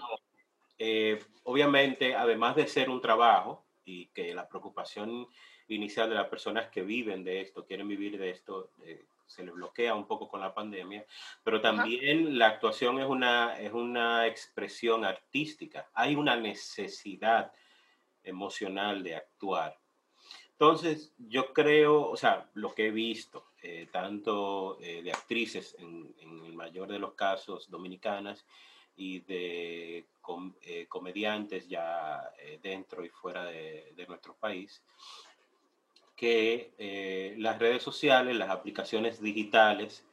eh, obviamente, además de ser un trabajo y que la preocupación inicial de las personas que viven de esto, quieren vivir de esto, eh, se les bloquea un poco con la pandemia, pero también la actuación es una, es una expresión artística. Hay una necesidad emocional de actuar. Entonces, yo creo, o sea, lo que he visto, eh, tanto eh, de actrices, en, el mayor de los casos dominicanas, y de eh, comediantes ya dentro y fuera de, de nuestro país, que las redes sociales, las aplicaciones digitales,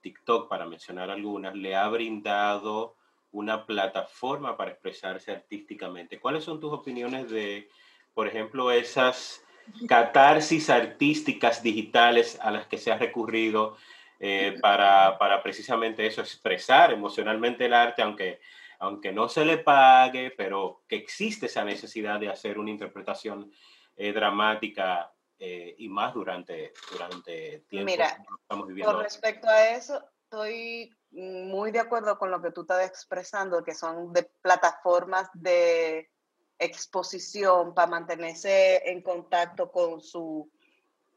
TikTok para mencionar algunas, le ha brindado una plataforma para expresarse artísticamente. ¿Cuáles son tus opiniones de, por ejemplo, esas catarsis artísticas digitales a las que se ha recurrido eh, para, para, precisamente eso, expresar emocionalmente el arte, aunque, aunque no se le pague, pero que existe esa necesidad de hacer una interpretación eh, dramática eh, y más durante, durante tiempo Mira, estamos viviendo. Con respecto a eso, estoy muy de acuerdo con lo que tú estás expresando, que son de plataformas de exposición para mantenerse en contacto con su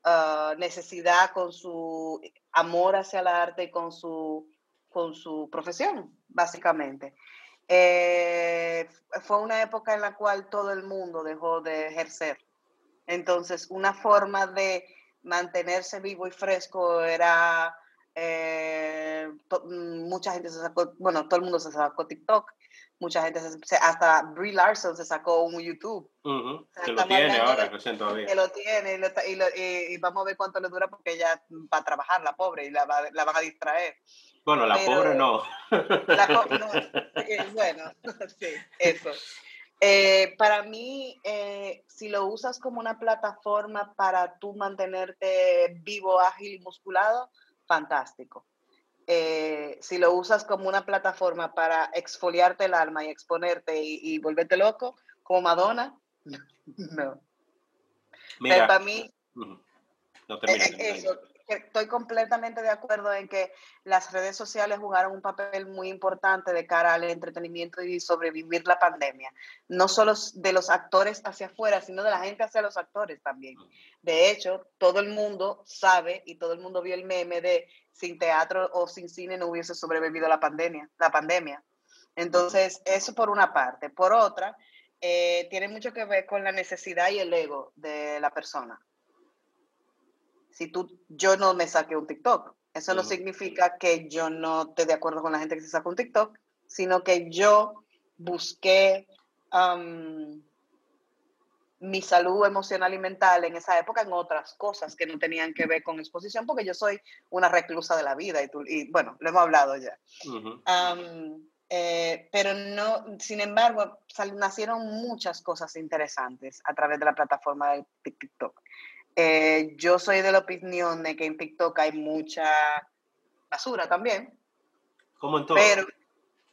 ah, necesidad, con su amor hacia el arte y con su, con su profesión, básicamente. Eh, fue una época en la cual todo el mundo dejó de ejercer. Entonces, una forma de mantenerse vivo y fresco era eh, mm, mucha gente se sacó, bueno, todo el mundo se sacó TikTok, mucha gente se, hasta Brie Larson se sacó un YouTube. que lo tiene ahora, todavía. Que lo tiene y, vamos a ver cuánto le dura porque ella va a trabajar, la pobre, y la, la van a distraer. Bueno, la pobre no. bueno, sí, eso. Eh, para mí, eh, si lo usas como una plataforma para tú mantenerte vivo, ágil y musculado, fantástico. Eh, si lo usas como una plataforma para exfoliarte el alma y exponerte y, volverte loco, como Madonna, no. Mira, para mí, no estoy completamente de acuerdo en que las redes sociales jugaron un papel muy importante de cara al entretenimiento y sobrevivir la pandemia. No solo de los actores hacia afuera, sino de la gente hacia los actores también. De hecho, todo el mundo sabe y todo el mundo vio el meme de sin teatro o sin cine no hubiese sobrevivido la pandemia. La pandemia. Entonces, eso por una parte. Por otra, eh, tiene mucho que ver con la necesidad y el ego de la persona si tú, yo no me saqué un TikTok. Eso no significa que yo no esté de acuerdo con la gente que se saca un TikTok, sino que yo busqué mi salud emocional y mental en esa época en otras cosas que no tenían que ver con exposición, porque yo soy una reclusa de la vida y, tú, y bueno, lo hemos hablado ya. Eh, pero no, sin embargo, nacieron muchas cosas interesantes a través de la plataforma de TikTok. Eh, yo soy de la opinión de que en TikTok hay mucha basura también. Como en todo. Pero,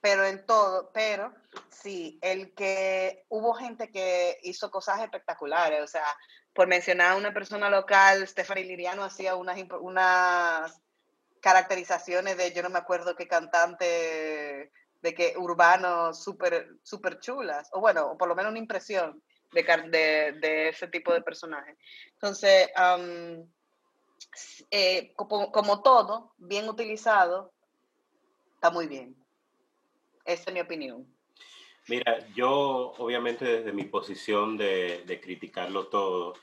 pero en todo, pero sí, el que hubo gente que hizo cosas espectaculares, o sea, por mencionar a una persona local, Stephanie Liriano hacía unas, unas caracterizaciones de, yo no me acuerdo qué cantante, de que urbano súper super chulas, o bueno, por lo menos una impresión de, de, ese tipo de personaje. Entonces, eh, como, todo, bien utilizado, está muy bien. Esa es mi opinión. Mira, yo obviamente desde mi posición de, de criticarlo todo,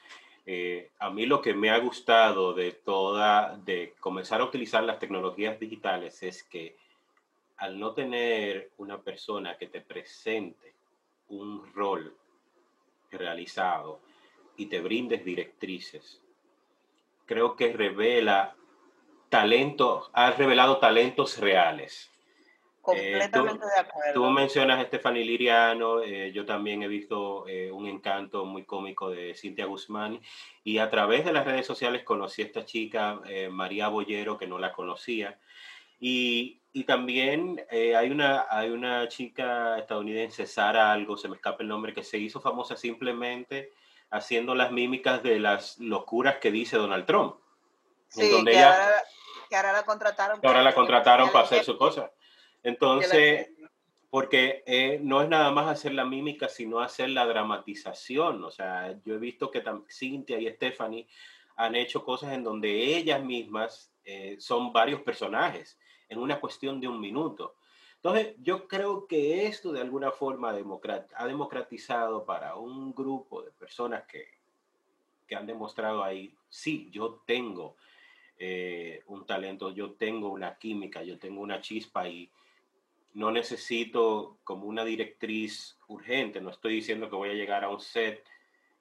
eh, a mí lo que me ha gustado de toda, de comenzar a utilizar las tecnologías digitales es que al no tener una persona que te presente un rol realizado y te brindes directrices, creo que revela talentos, has revelado talentos reales. Completamente de acuerdo. Tú mencionas a Stephanie Liriano, eh, yo también he visto eh, un encanto muy cómico de Cintia Guzmán y a través de las redes sociales conocí a esta chica, eh, María Boyero, que no la conocía. Y, y también hay, una, hay una chica estadounidense, Sara algo, se me escapa el nombre, que se hizo famosa simplemente haciendo las mímicas de las locuras que dice Donald Trump. Sí, donde que, ahora, que, ahora, la contrataron. Que ahora la contrataron para hacer su cosa. Entonces, porque eh, no es nada más hacer la mímica, sino hacer la dramatización. O sea, yo he visto que Cintia y Stephanie han hecho cosas en donde ellas mismas eh, son varios personajes en una cuestión de un minuto. Entonces, yo creo que esto de alguna forma ha democratizado para un grupo de personas que, que han demostrado ahí, sí, yo tengo eh, un talento, yo tengo una química, yo tengo una chispa y no necesito como una directriz urgente, no estoy diciendo que voy a llegar a un set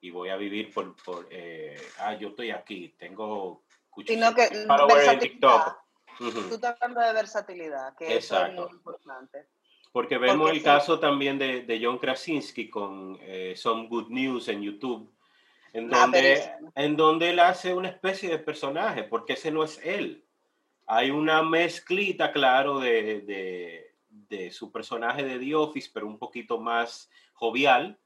y voy a vivir por, por eh, ah, yo estoy aquí, tengo Sino que para ver en TikTok. Tú estás hablando de versatilidad, que es muy importante. Porque vemos el caso también de, de, John Krasinski con eh, Some Good News en YouTube, en ah, donde, en donde él hace una especie de personaje, porque ese no es él. Hay una mezclita, claro, de, de, de su personaje de The Office, pero un poquito más jovial,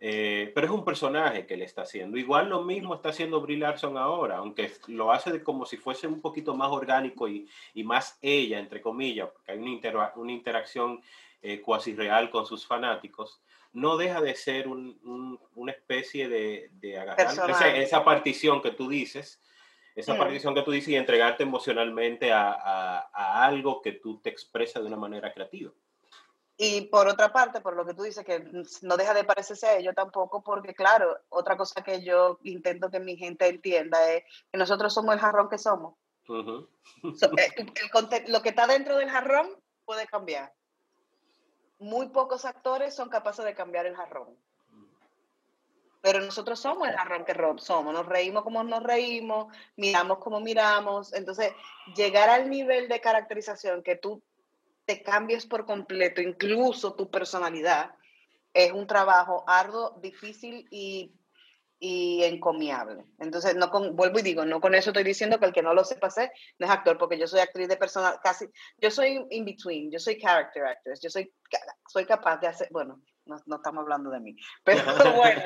eh, pero es un personaje que le está haciendo. Igual lo mismo está haciendo Brie Larson ahora, aunque lo hace de como si fuese un poquito más orgánico y, y más ella, entre comillas, porque hay una, una interacción eh, cuasi real con sus fanáticos. No deja de ser un, una especie de, de agarrar esa, esa, partición que tú dices, esa mm. partición que tú dices y entregarte emocionalmente a, a, a algo que tú te expresas de una manera creativa. Y por otra parte, por lo que tú dices, que no deja de parecerse a ellos tampoco, porque claro, otra cosa que yo intento que mi gente entienda es que nosotros somos el jarrón que somos. Eh, lo que está dentro del jarrón puede cambiar. Muy pocos actores son capaces de cambiar el jarrón. Pero nosotros somos el jarrón que somos. Nos reímos como nos reímos, miramos como miramos. Entonces, llegar al nivel de caracterización que tú te cambies por completo, incluso tu personalidad, es un trabajo arduo, difícil y, y encomiable. Entonces, no con, vuelvo y digo, no con eso estoy diciendo que el que no lo sepa hacer no es actor, porque yo soy actriz de personal, casi, yo soy in between, yo soy character actress, yo soy, soy capaz de hacer, bueno, no, no estamos hablando de mí, pero bueno.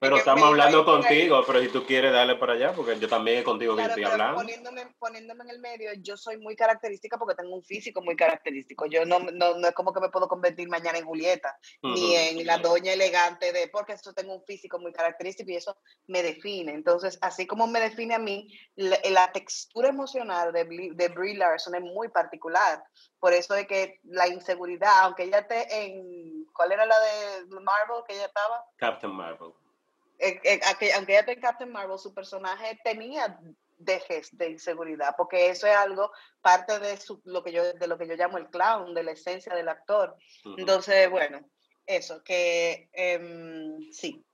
Pero estamos hablando contigo, pero si tú quieres darle para allá, porque yo también es contigo que estoy hablando. Poniéndome, poniéndome en el medio, yo soy muy característica porque tengo un físico muy característico. Yo no, no, no es como que me puedo convertir mañana en Julieta, ni en la doña elegante de, porque eso tengo un físico muy característico y eso me define. Entonces, así como me define a mí, la, textura emocional de, de Brie Larson es muy particular. Por eso es que la inseguridad, aunque ella esté en, ¿cuál era la de Marvel que ella estaba? Captain Marvel eh, eh, aunque ella en Captain Marvel, su personaje tenía dejes de inseguridad, porque eso es algo parte de lo que yo de lo que yo llamo el clown, de la esencia del actor. Entonces, bueno, eso, que em, sí,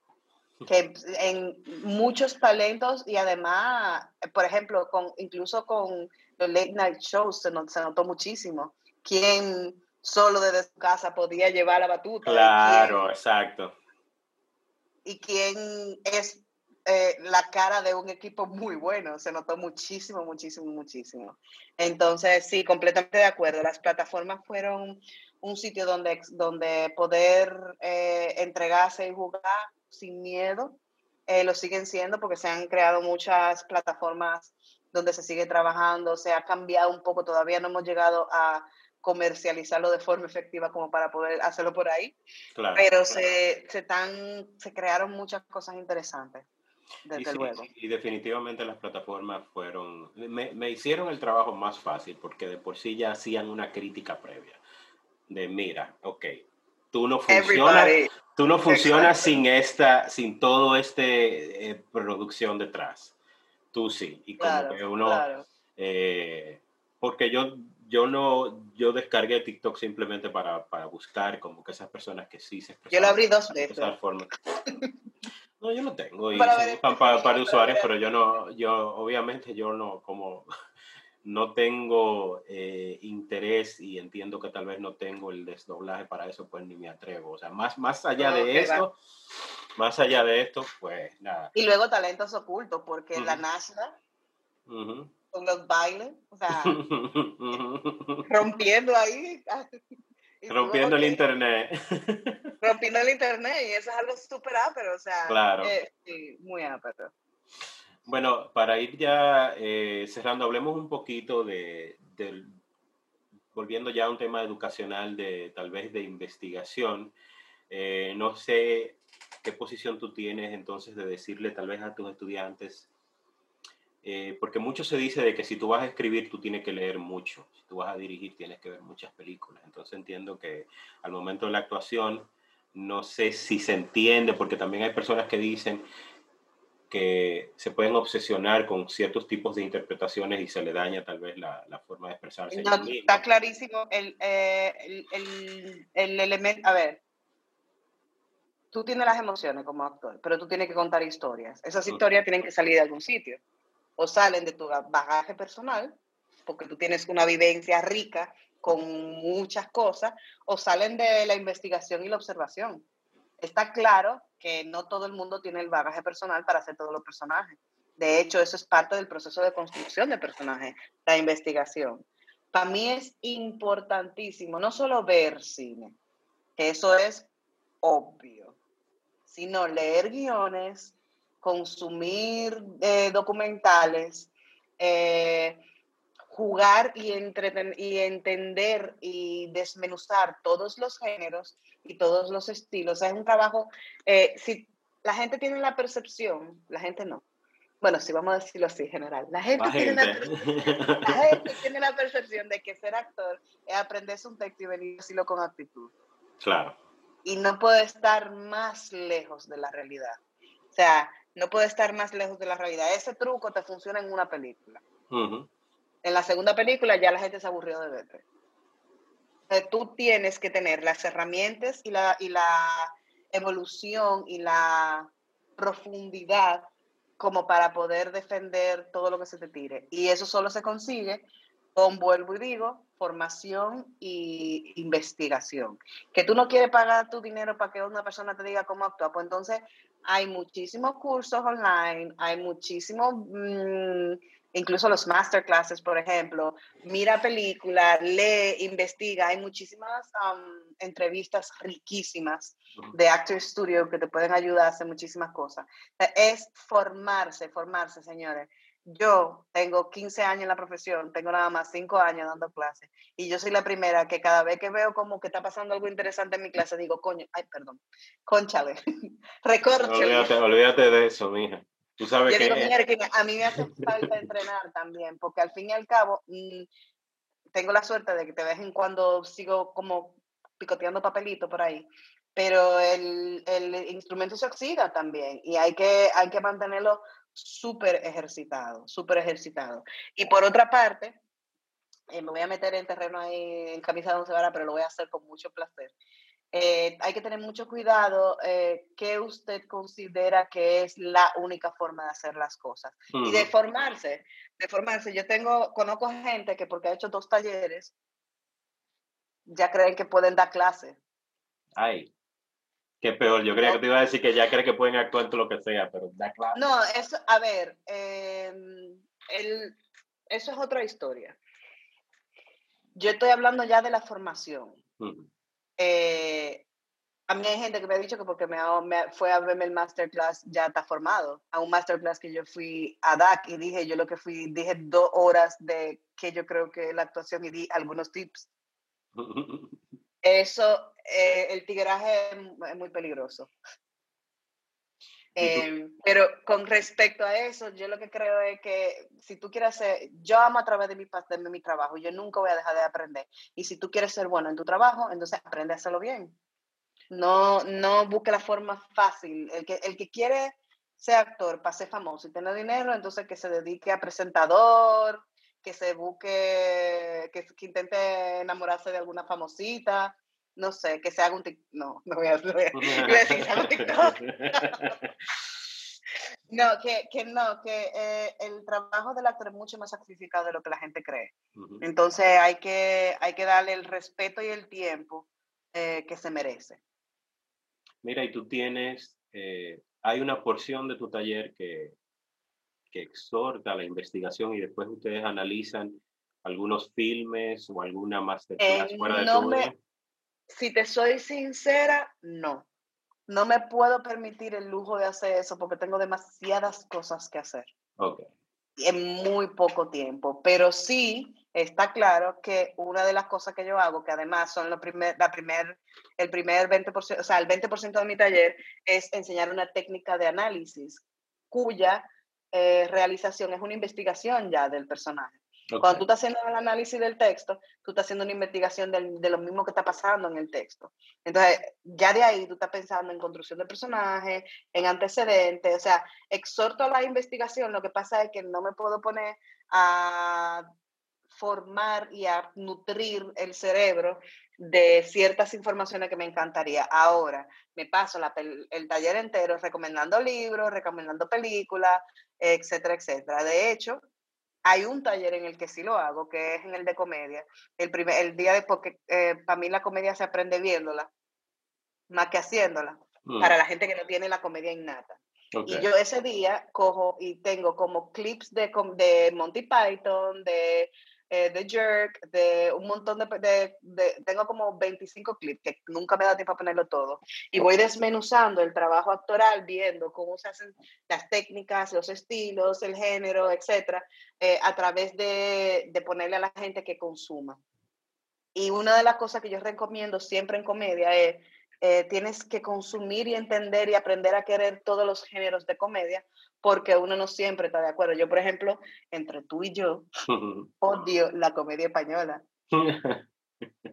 que en muchos talentos y además, por ejemplo, con incluso con los late night shows se, se notó muchísimo. Quién solo desde su casa podía llevar la batuta. Claro, exacto y quién es eh, la cara de un equipo muy bueno. Se notó muchísimo, muchísimo, muchísimo. Entonces, sí, completamente de acuerdo. Las plataformas fueron un sitio donde, donde poder eh, entregarse y jugar sin miedo. Eh, lo siguen siendo porque se han creado muchas plataformas donde se sigue trabajando, se ha cambiado un poco, todavía no hemos llegado a comercializarlo de forma efectiva como para poder hacerlo por ahí. Pero Se, se, tan, se crearon muchas cosas interesantes. Desde y, luego. y definitivamente las plataformas fueron, me, me, hicieron el trabajo más fácil porque de por sí ya hacían una crítica previa de mira, ok, tú no funcionas, tú no funcionas sin esta, sin todo este eh, producción detrás. Tú sí. Y como que uno, eh, porque yo yo no, yo descargué TikTok simplemente para, para, buscar como que esas personas que sí se expresan. Yo lo abrí dos veces. No, yo no tengo. Y para, para, para, usuarios, pero yo no, yo obviamente yo no, como no tengo eh, interés y entiendo que tal vez no tengo el desdoblaje para eso, pues ni me atrevo. O sea, más, más allá de eso, más allá de esto, pues nada. Y luego talentos ocultos, porque la NASA con los bailes, o sea, rompiendo ahí. Rompiendo el internet. Rompiendo el internet y eso es algo súper ápero, o sea, claro. Eh, sí, muy ápero. Bueno, para ir ya eh, cerrando, hablemos un poquito de, del, volviendo ya a un tema educacional de tal vez de investigación. Eh, no sé qué posición tú tienes entonces de decirle tal vez a tus estudiantes, eh, porque mucho se dice de que si tú vas a escribir tú tienes que leer mucho, si tú vas a dirigir tienes que ver muchas películas. Entonces entiendo que al momento de la actuación no sé si se entiende, porque también hay personas que dicen que se pueden obsesionar con ciertos tipos de interpretaciones y se le daña tal vez la, la forma de expresarse. No, está clarísimo el, eh, el, el, el, elemento, a ver, tú tienes las emociones como actor, pero tú tienes que contar historias. Esas historias tienen que salir de algún sitio. O salen de tu bagaje personal, porque tú tienes una vivencia rica con muchas cosas, o salen de la investigación y la observación está claro que no todo el mundo tiene el bagaje personal para hacer todos los personajes. De hecho, eso es parte del proceso de construcción de personajes, la investigación. Para mí es importantísimo no solo ver cine, que eso es obvio, sino leer guiones, consumir eh, documentales, eh, jugar y, y entender y desmenuzar todos los géneros y todos los estilos. es un trabajo, eh, si la gente tiene la percepción, la gente no. Bueno, si vamos a decirlo así, general. La gente, tiene, La, tiene la percepción de que ser actor es aprenderse un texto y venir decirlo con actitud. Claro. Y no puede estar más lejos de la realidad. O sea, no puede estar más lejos de la realidad. Ese truco te funciona en una película. En la segunda película ya la gente se aburrió de verte tú tienes que tener las herramientas y la, y la evolución y la profundidad como para poder defender todo lo que se te tire. Y eso solo se consigue con, vuelvo y digo, formación y investigación. Que tú no quieres pagar tu dinero para que una persona te diga cómo actuar, pues entonces hay muchísimos cursos online, hay muchísimos mm, incluso los masterclasses, por ejemplo, mira películas, lee, investiga, hay muchísimas entrevistas riquísimas de Actor Studio que te pueden ayudar a hacer muchísimas cosas. Es formarse, formarse, señores. Yo tengo 15 años en la profesión, tengo nada más 5 años dando clases y yo soy la primera que cada vez que veo como que está pasando algo interesante en mi clase digo, coño, ay, perdón, conchale, recorcho. Olvídate, olvídate de eso, mija. Tú sabes que... a mí me hace falta entrenar también, porque al fin y al cabo mm, tengo la suerte de que de vez en cuando sigo como picoteando papelito por ahí, pero el, el instrumento se oxida también y hay que, hay que mantenerlo súper ejercitado, súper ejercitado. Y por otra parte, eh, me voy a meter en terreno ahí en camisa de once varas, pero lo voy a hacer con mucho placer. Eh, hay que tener mucho cuidado eh, qué usted considera que es la única forma de hacer las cosas y de formarse, de formarse. Yo tengo, conozco gente que porque ha hecho dos talleres ya creen que pueden dar clase. Ay, qué peor. Yo creía que te iba a decir que ya creen que pueden actuar todo lo que sea, pero da clase. No, eso, a ver, em, el, eso es otra historia. Yo estoy hablando ya de la formación. Eh, a mí hay gente que me ha dicho que porque me, fue a verme el masterclass ya está formado. A un masterclass que yo fui a DAC y dije, yo lo que fui, dije dos horas de que yo creo que la actuación y di algunos tips. Eso, eh, el tigraje es muy peligroso. Em, pero con respecto a eso, yo lo que creo es que si tú quieres ser, yo amo a través de mi, de mi trabajo, yo nunca voy a dejar de aprender. Y si tú quieres ser bueno en tu trabajo, entonces aprende a hacerlo bien. No, no busque la forma fácil. El que, el que quiere ser actor para ser famoso y tener dinero, entonces que se dedique a presentador, que se busque, que, que intente enamorarse de alguna famosita, no sé, que se haga un TikTok. No, no voy a, decir que se haga un TikTok. no, que, que, no, que eh, el trabajo del actor es mucho más sacrificado de lo que la gente cree. Entonces hay que, hay que darle el respeto y el tiempo eh, que se merece. Mira, y tú tienes, eh, hay una porción de tu taller que, que exhorta a la investigación y después ustedes analizan algunos filmes o alguna masterclass fuera de no si te soy sincera, no. No me puedo permitir el lujo de hacer eso porque tengo demasiadas cosas que hacer. Ok. En muy poco tiempo. Pero sí está claro que una de las cosas que yo hago, que además son lo primer, la primer, el primer 20%, o sea, el 20% de mi taller es enseñar una técnica de análisis cuya eh, realización es una investigación ya del personaje. Cuando tú estás haciendo el análisis del texto, tú estás haciendo una investigación de lo mismo que está pasando en el texto. Entonces, ya de ahí tú estás pensando en construcción de personajes, en antecedentes, o sea, exhorto a la investigación, lo que pasa es que no me puedo poner a formar y a nutrir el cerebro de ciertas informaciones que me encantaría. Ahora, me paso el taller entero recomendando libros, recomendando películas, etcétera, etcétera. De hecho, hay un taller en el que sí lo hago, que es en el de comedia. El, primer, el día de, porque eh, para mí la comedia se aprende viéndola, más que haciéndola, mm. para la gente que no tiene la comedia innata. Y yo ese día cojo y tengo como clips de, de Monty Python, de eh, de Jerk, de un montón de, de, Tengo como 25 clips, que nunca me da tiempo a ponerlo todo. Y voy desmenuzando el trabajo actoral, viendo cómo se hacen las técnicas, los estilos, el género, etcétera, eh, a través de, de ponerle a la gente que consuma. Y una de las cosas que yo recomiendo siempre en comedia es eh, tienes que consumir y entender y aprender a querer todos los géneros de comedia, porque uno no siempre está de acuerdo. Yo, por ejemplo, entre tú y yo, odio la comedia española.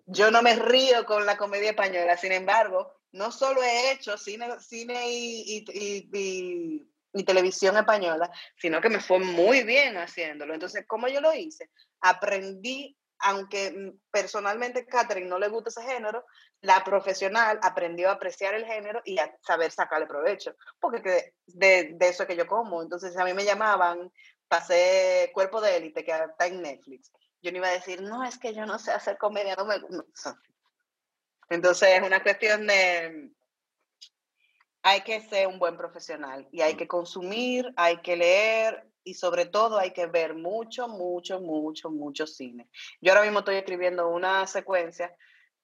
Yo no me río con la comedia española, sin embargo, no solo he hecho cine, cine y, y, y, televisión española, sino que me fue muy bien haciéndolo. Entonces, ¿cómo yo lo hice? Aprendí aunque mm, personalmente Catherine no le gusta ese género, la profesional aprendió a apreciar el género y a saber sacarle provecho, porque de, de eso es que yo como. Entonces a mí me llamaban, pasé Cuerpo de Élite, que está en Netflix. Yo no iba a decir, no, es que yo no sé hacer comedia, no me gusta. Entonces es una cuestión de, hay que ser un buen profesional y hay que consumir, hay que leer, y sobre todo hay que ver mucho, mucho, mucho, mucho cine. Yo ahora mismo estoy escribiendo una secuencia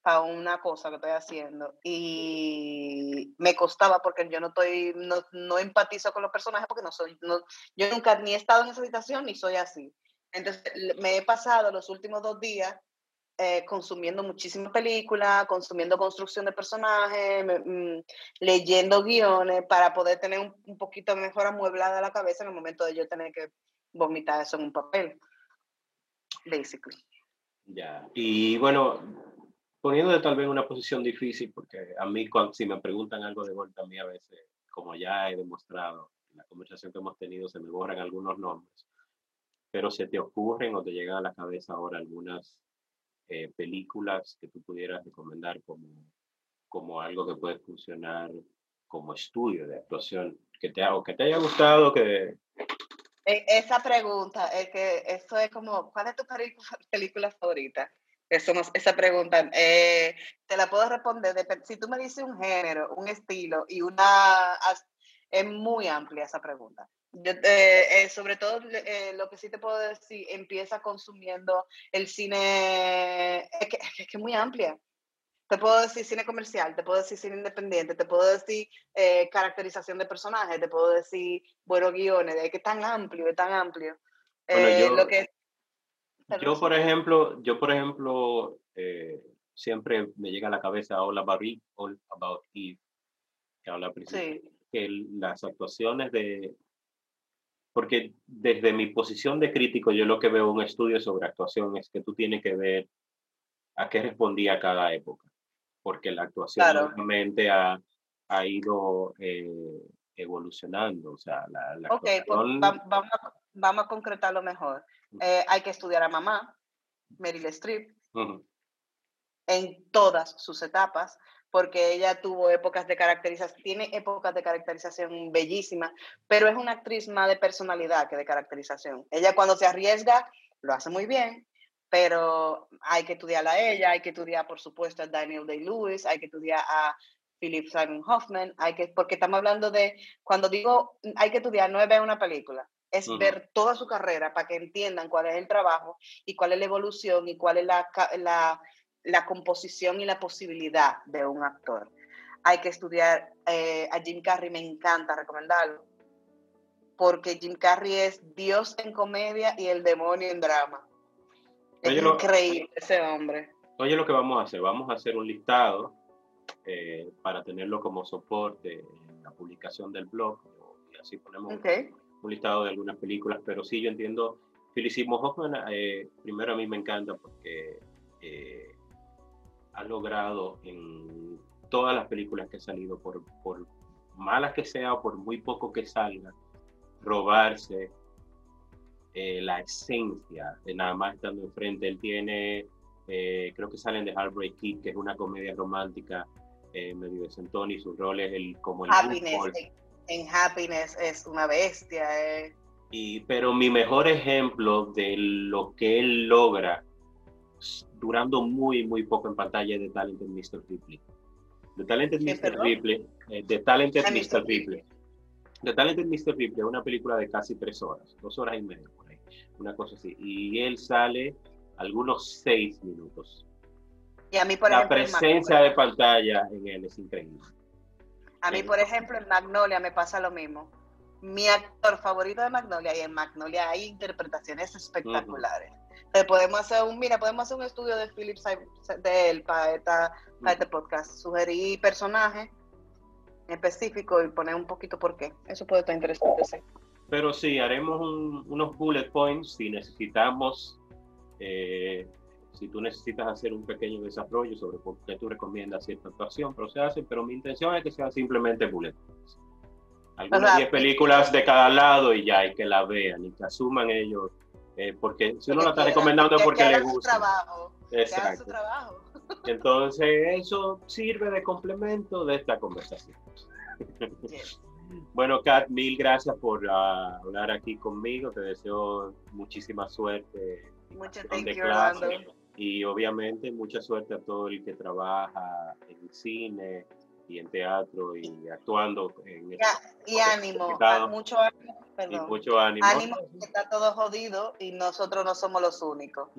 para una cosa que estoy haciendo y me costaba porque yo no estoy, no, no empatizo con los personajes porque no soy, no, yo nunca ni he estado en esa situación ni soy así. Entonces me he pasado los últimos dos días eh, consumiendo muchísimas películas, consumiendo construcción de personajes, mm, leyendo guiones para poder tener un, poquito mejor amueblada la cabeza en el momento de yo tener que vomitar eso en un papel. Basically. Ya, y bueno, poniendo tal vez una posición difícil, porque a mí cuando, si me preguntan algo de gol también a veces, como ya he demostrado en la conversación que hemos tenido, se me borran algunos nombres, pero se te ocurren o te llegan a la cabeza ahora algunas eh, películas que tú pudieras recomendar como, como algo que puede funcionar como estudio de actuación que te, o que te haya gustado que e, esa pregunta es que eso es como ¿cuál es tu película favorita? Eso esa pregunta eh, te la puedo responder si tú me dices un género un estilo y una es muy amplia esa pregunta yo, eh, eh, sobre todo, eh, lo que sí te puedo decir, empieza consumiendo el cine, es que, es que es muy amplia. Te puedo decir cine comercial, te puedo decir cine independiente, te puedo decir caracterización de personajes, te puedo decir buenos guiones, es que es tan amplio, es tan amplio. yo, lo que, yo, por ejemplo, yo, por ejemplo, siempre me llega a la cabeza All About Eve, All About Eve que habla sí. que las actuaciones de, porque desde mi posición de crítico, yo lo que veo un estudio sobre actuación es que tú tienes que ver a qué respondía cada época, porque la actuación realmente ha, ha, ido eh, evolucionando. O sea, la, ok, pues vamos, a, vamos, a, concretarlo mejor. Eh, hay que estudiar a mamá, Meryl Streep, en todas sus etapas, porque ella tuvo épocas de caracterización, tiene épocas de caracterización bellísimas, pero es una actriz más de personalidad que de caracterización. Ella cuando se arriesga, lo hace muy bien, pero hay que estudiarla a ella, hay que estudiar, por supuesto, a Daniel Day-Lewis, hay que estudiar a Philip Simon Hoffman, hay que, porque estamos hablando de, cuando digo hay que estudiar, no es ver una película, es ver toda su carrera para que entiendan cuál es el trabajo y cuál es la evolución y cuál es la, la la composición y la posibilidad de un actor. Hay que estudiar, eh, a Jim Carrey me encanta recomendarlo, porque Jim Carrey es Dios en comedia y el demonio en drama. Es increíble ese hombre. Oye, lo que vamos a hacer, vamos a hacer un listado eh, para tenerlo como soporte en la publicación del blog, y así ponemos un listado de algunas películas, pero sí, yo entiendo, Felicimo Hoffman, eh, primero a mí me encanta porque eh, ha logrado en todas las películas que ha salido, por, por malas que sea o por muy poco que salga, robarse eh, la esencia de nada más estando enfrente. Él tiene, creo que salen de Heartbreak Kid, que es una comedia romántica medio de Sentón y su rol es el, como el en Happiness es una bestia. Eh. Y, pero mi mejor ejemplo de lo que él logra durando muy, muy poco en pantalla The Talented Mr. Ripley. The Talented Mr. Ripley, eh, The Talented Mr. Ripley. The Talented Mr. Ripley es una película de casi tres horas, dos horas y media por ahí, una cosa así. Y él sale algunos seis minutos. Y a mí, por La presencia de pantalla en él es increíble. A mí, por ejemplo, en Magnolia me pasa lo mismo. Mi actor favorito de Magnolia, y en Magnolia hay interpretaciones espectaculares. Podemos hacer un, mira, podemos hacer un estudio de Philip de él para, este podcast. Sugerir personajes específicos y poner un poquito por qué. Eso puede estar interesante, sí. Pero sí, haremos unos bullet points si necesitamos eh, si tú necesitas hacer un pequeño desarrollo sobre por qué tú recomiendas cierta actuación, pero se hace, pero mi intención es que sea simplemente bullet Algunas 10 películas de cada lado y ya, hay que la vean y que asuman ellos, eh, porque si uno la está recomendando es porque le gusta. Su trabajo, Exacto. Su trabajo. Entonces, eso sirve de complemento de esta conversación. Bueno, Kat, mil gracias por uh, hablar aquí conmigo. Te deseo muchísima suerte. Muchas gracias y obviamente mucha suerte a todo el que trabaja en cine y en teatro y actuando en ya, y ánimo, mucho ánimo, perdón. Y mucho ánimo. Ánimo está todo jodido y nosotros no somos los únicos.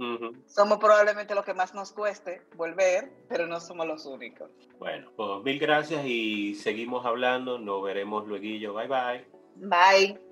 Somos probablemente los que más nos cueste volver, pero no somos los únicos. Bueno, pues mil gracias y seguimos hablando. Nos veremos luego. Bye bye. Bye.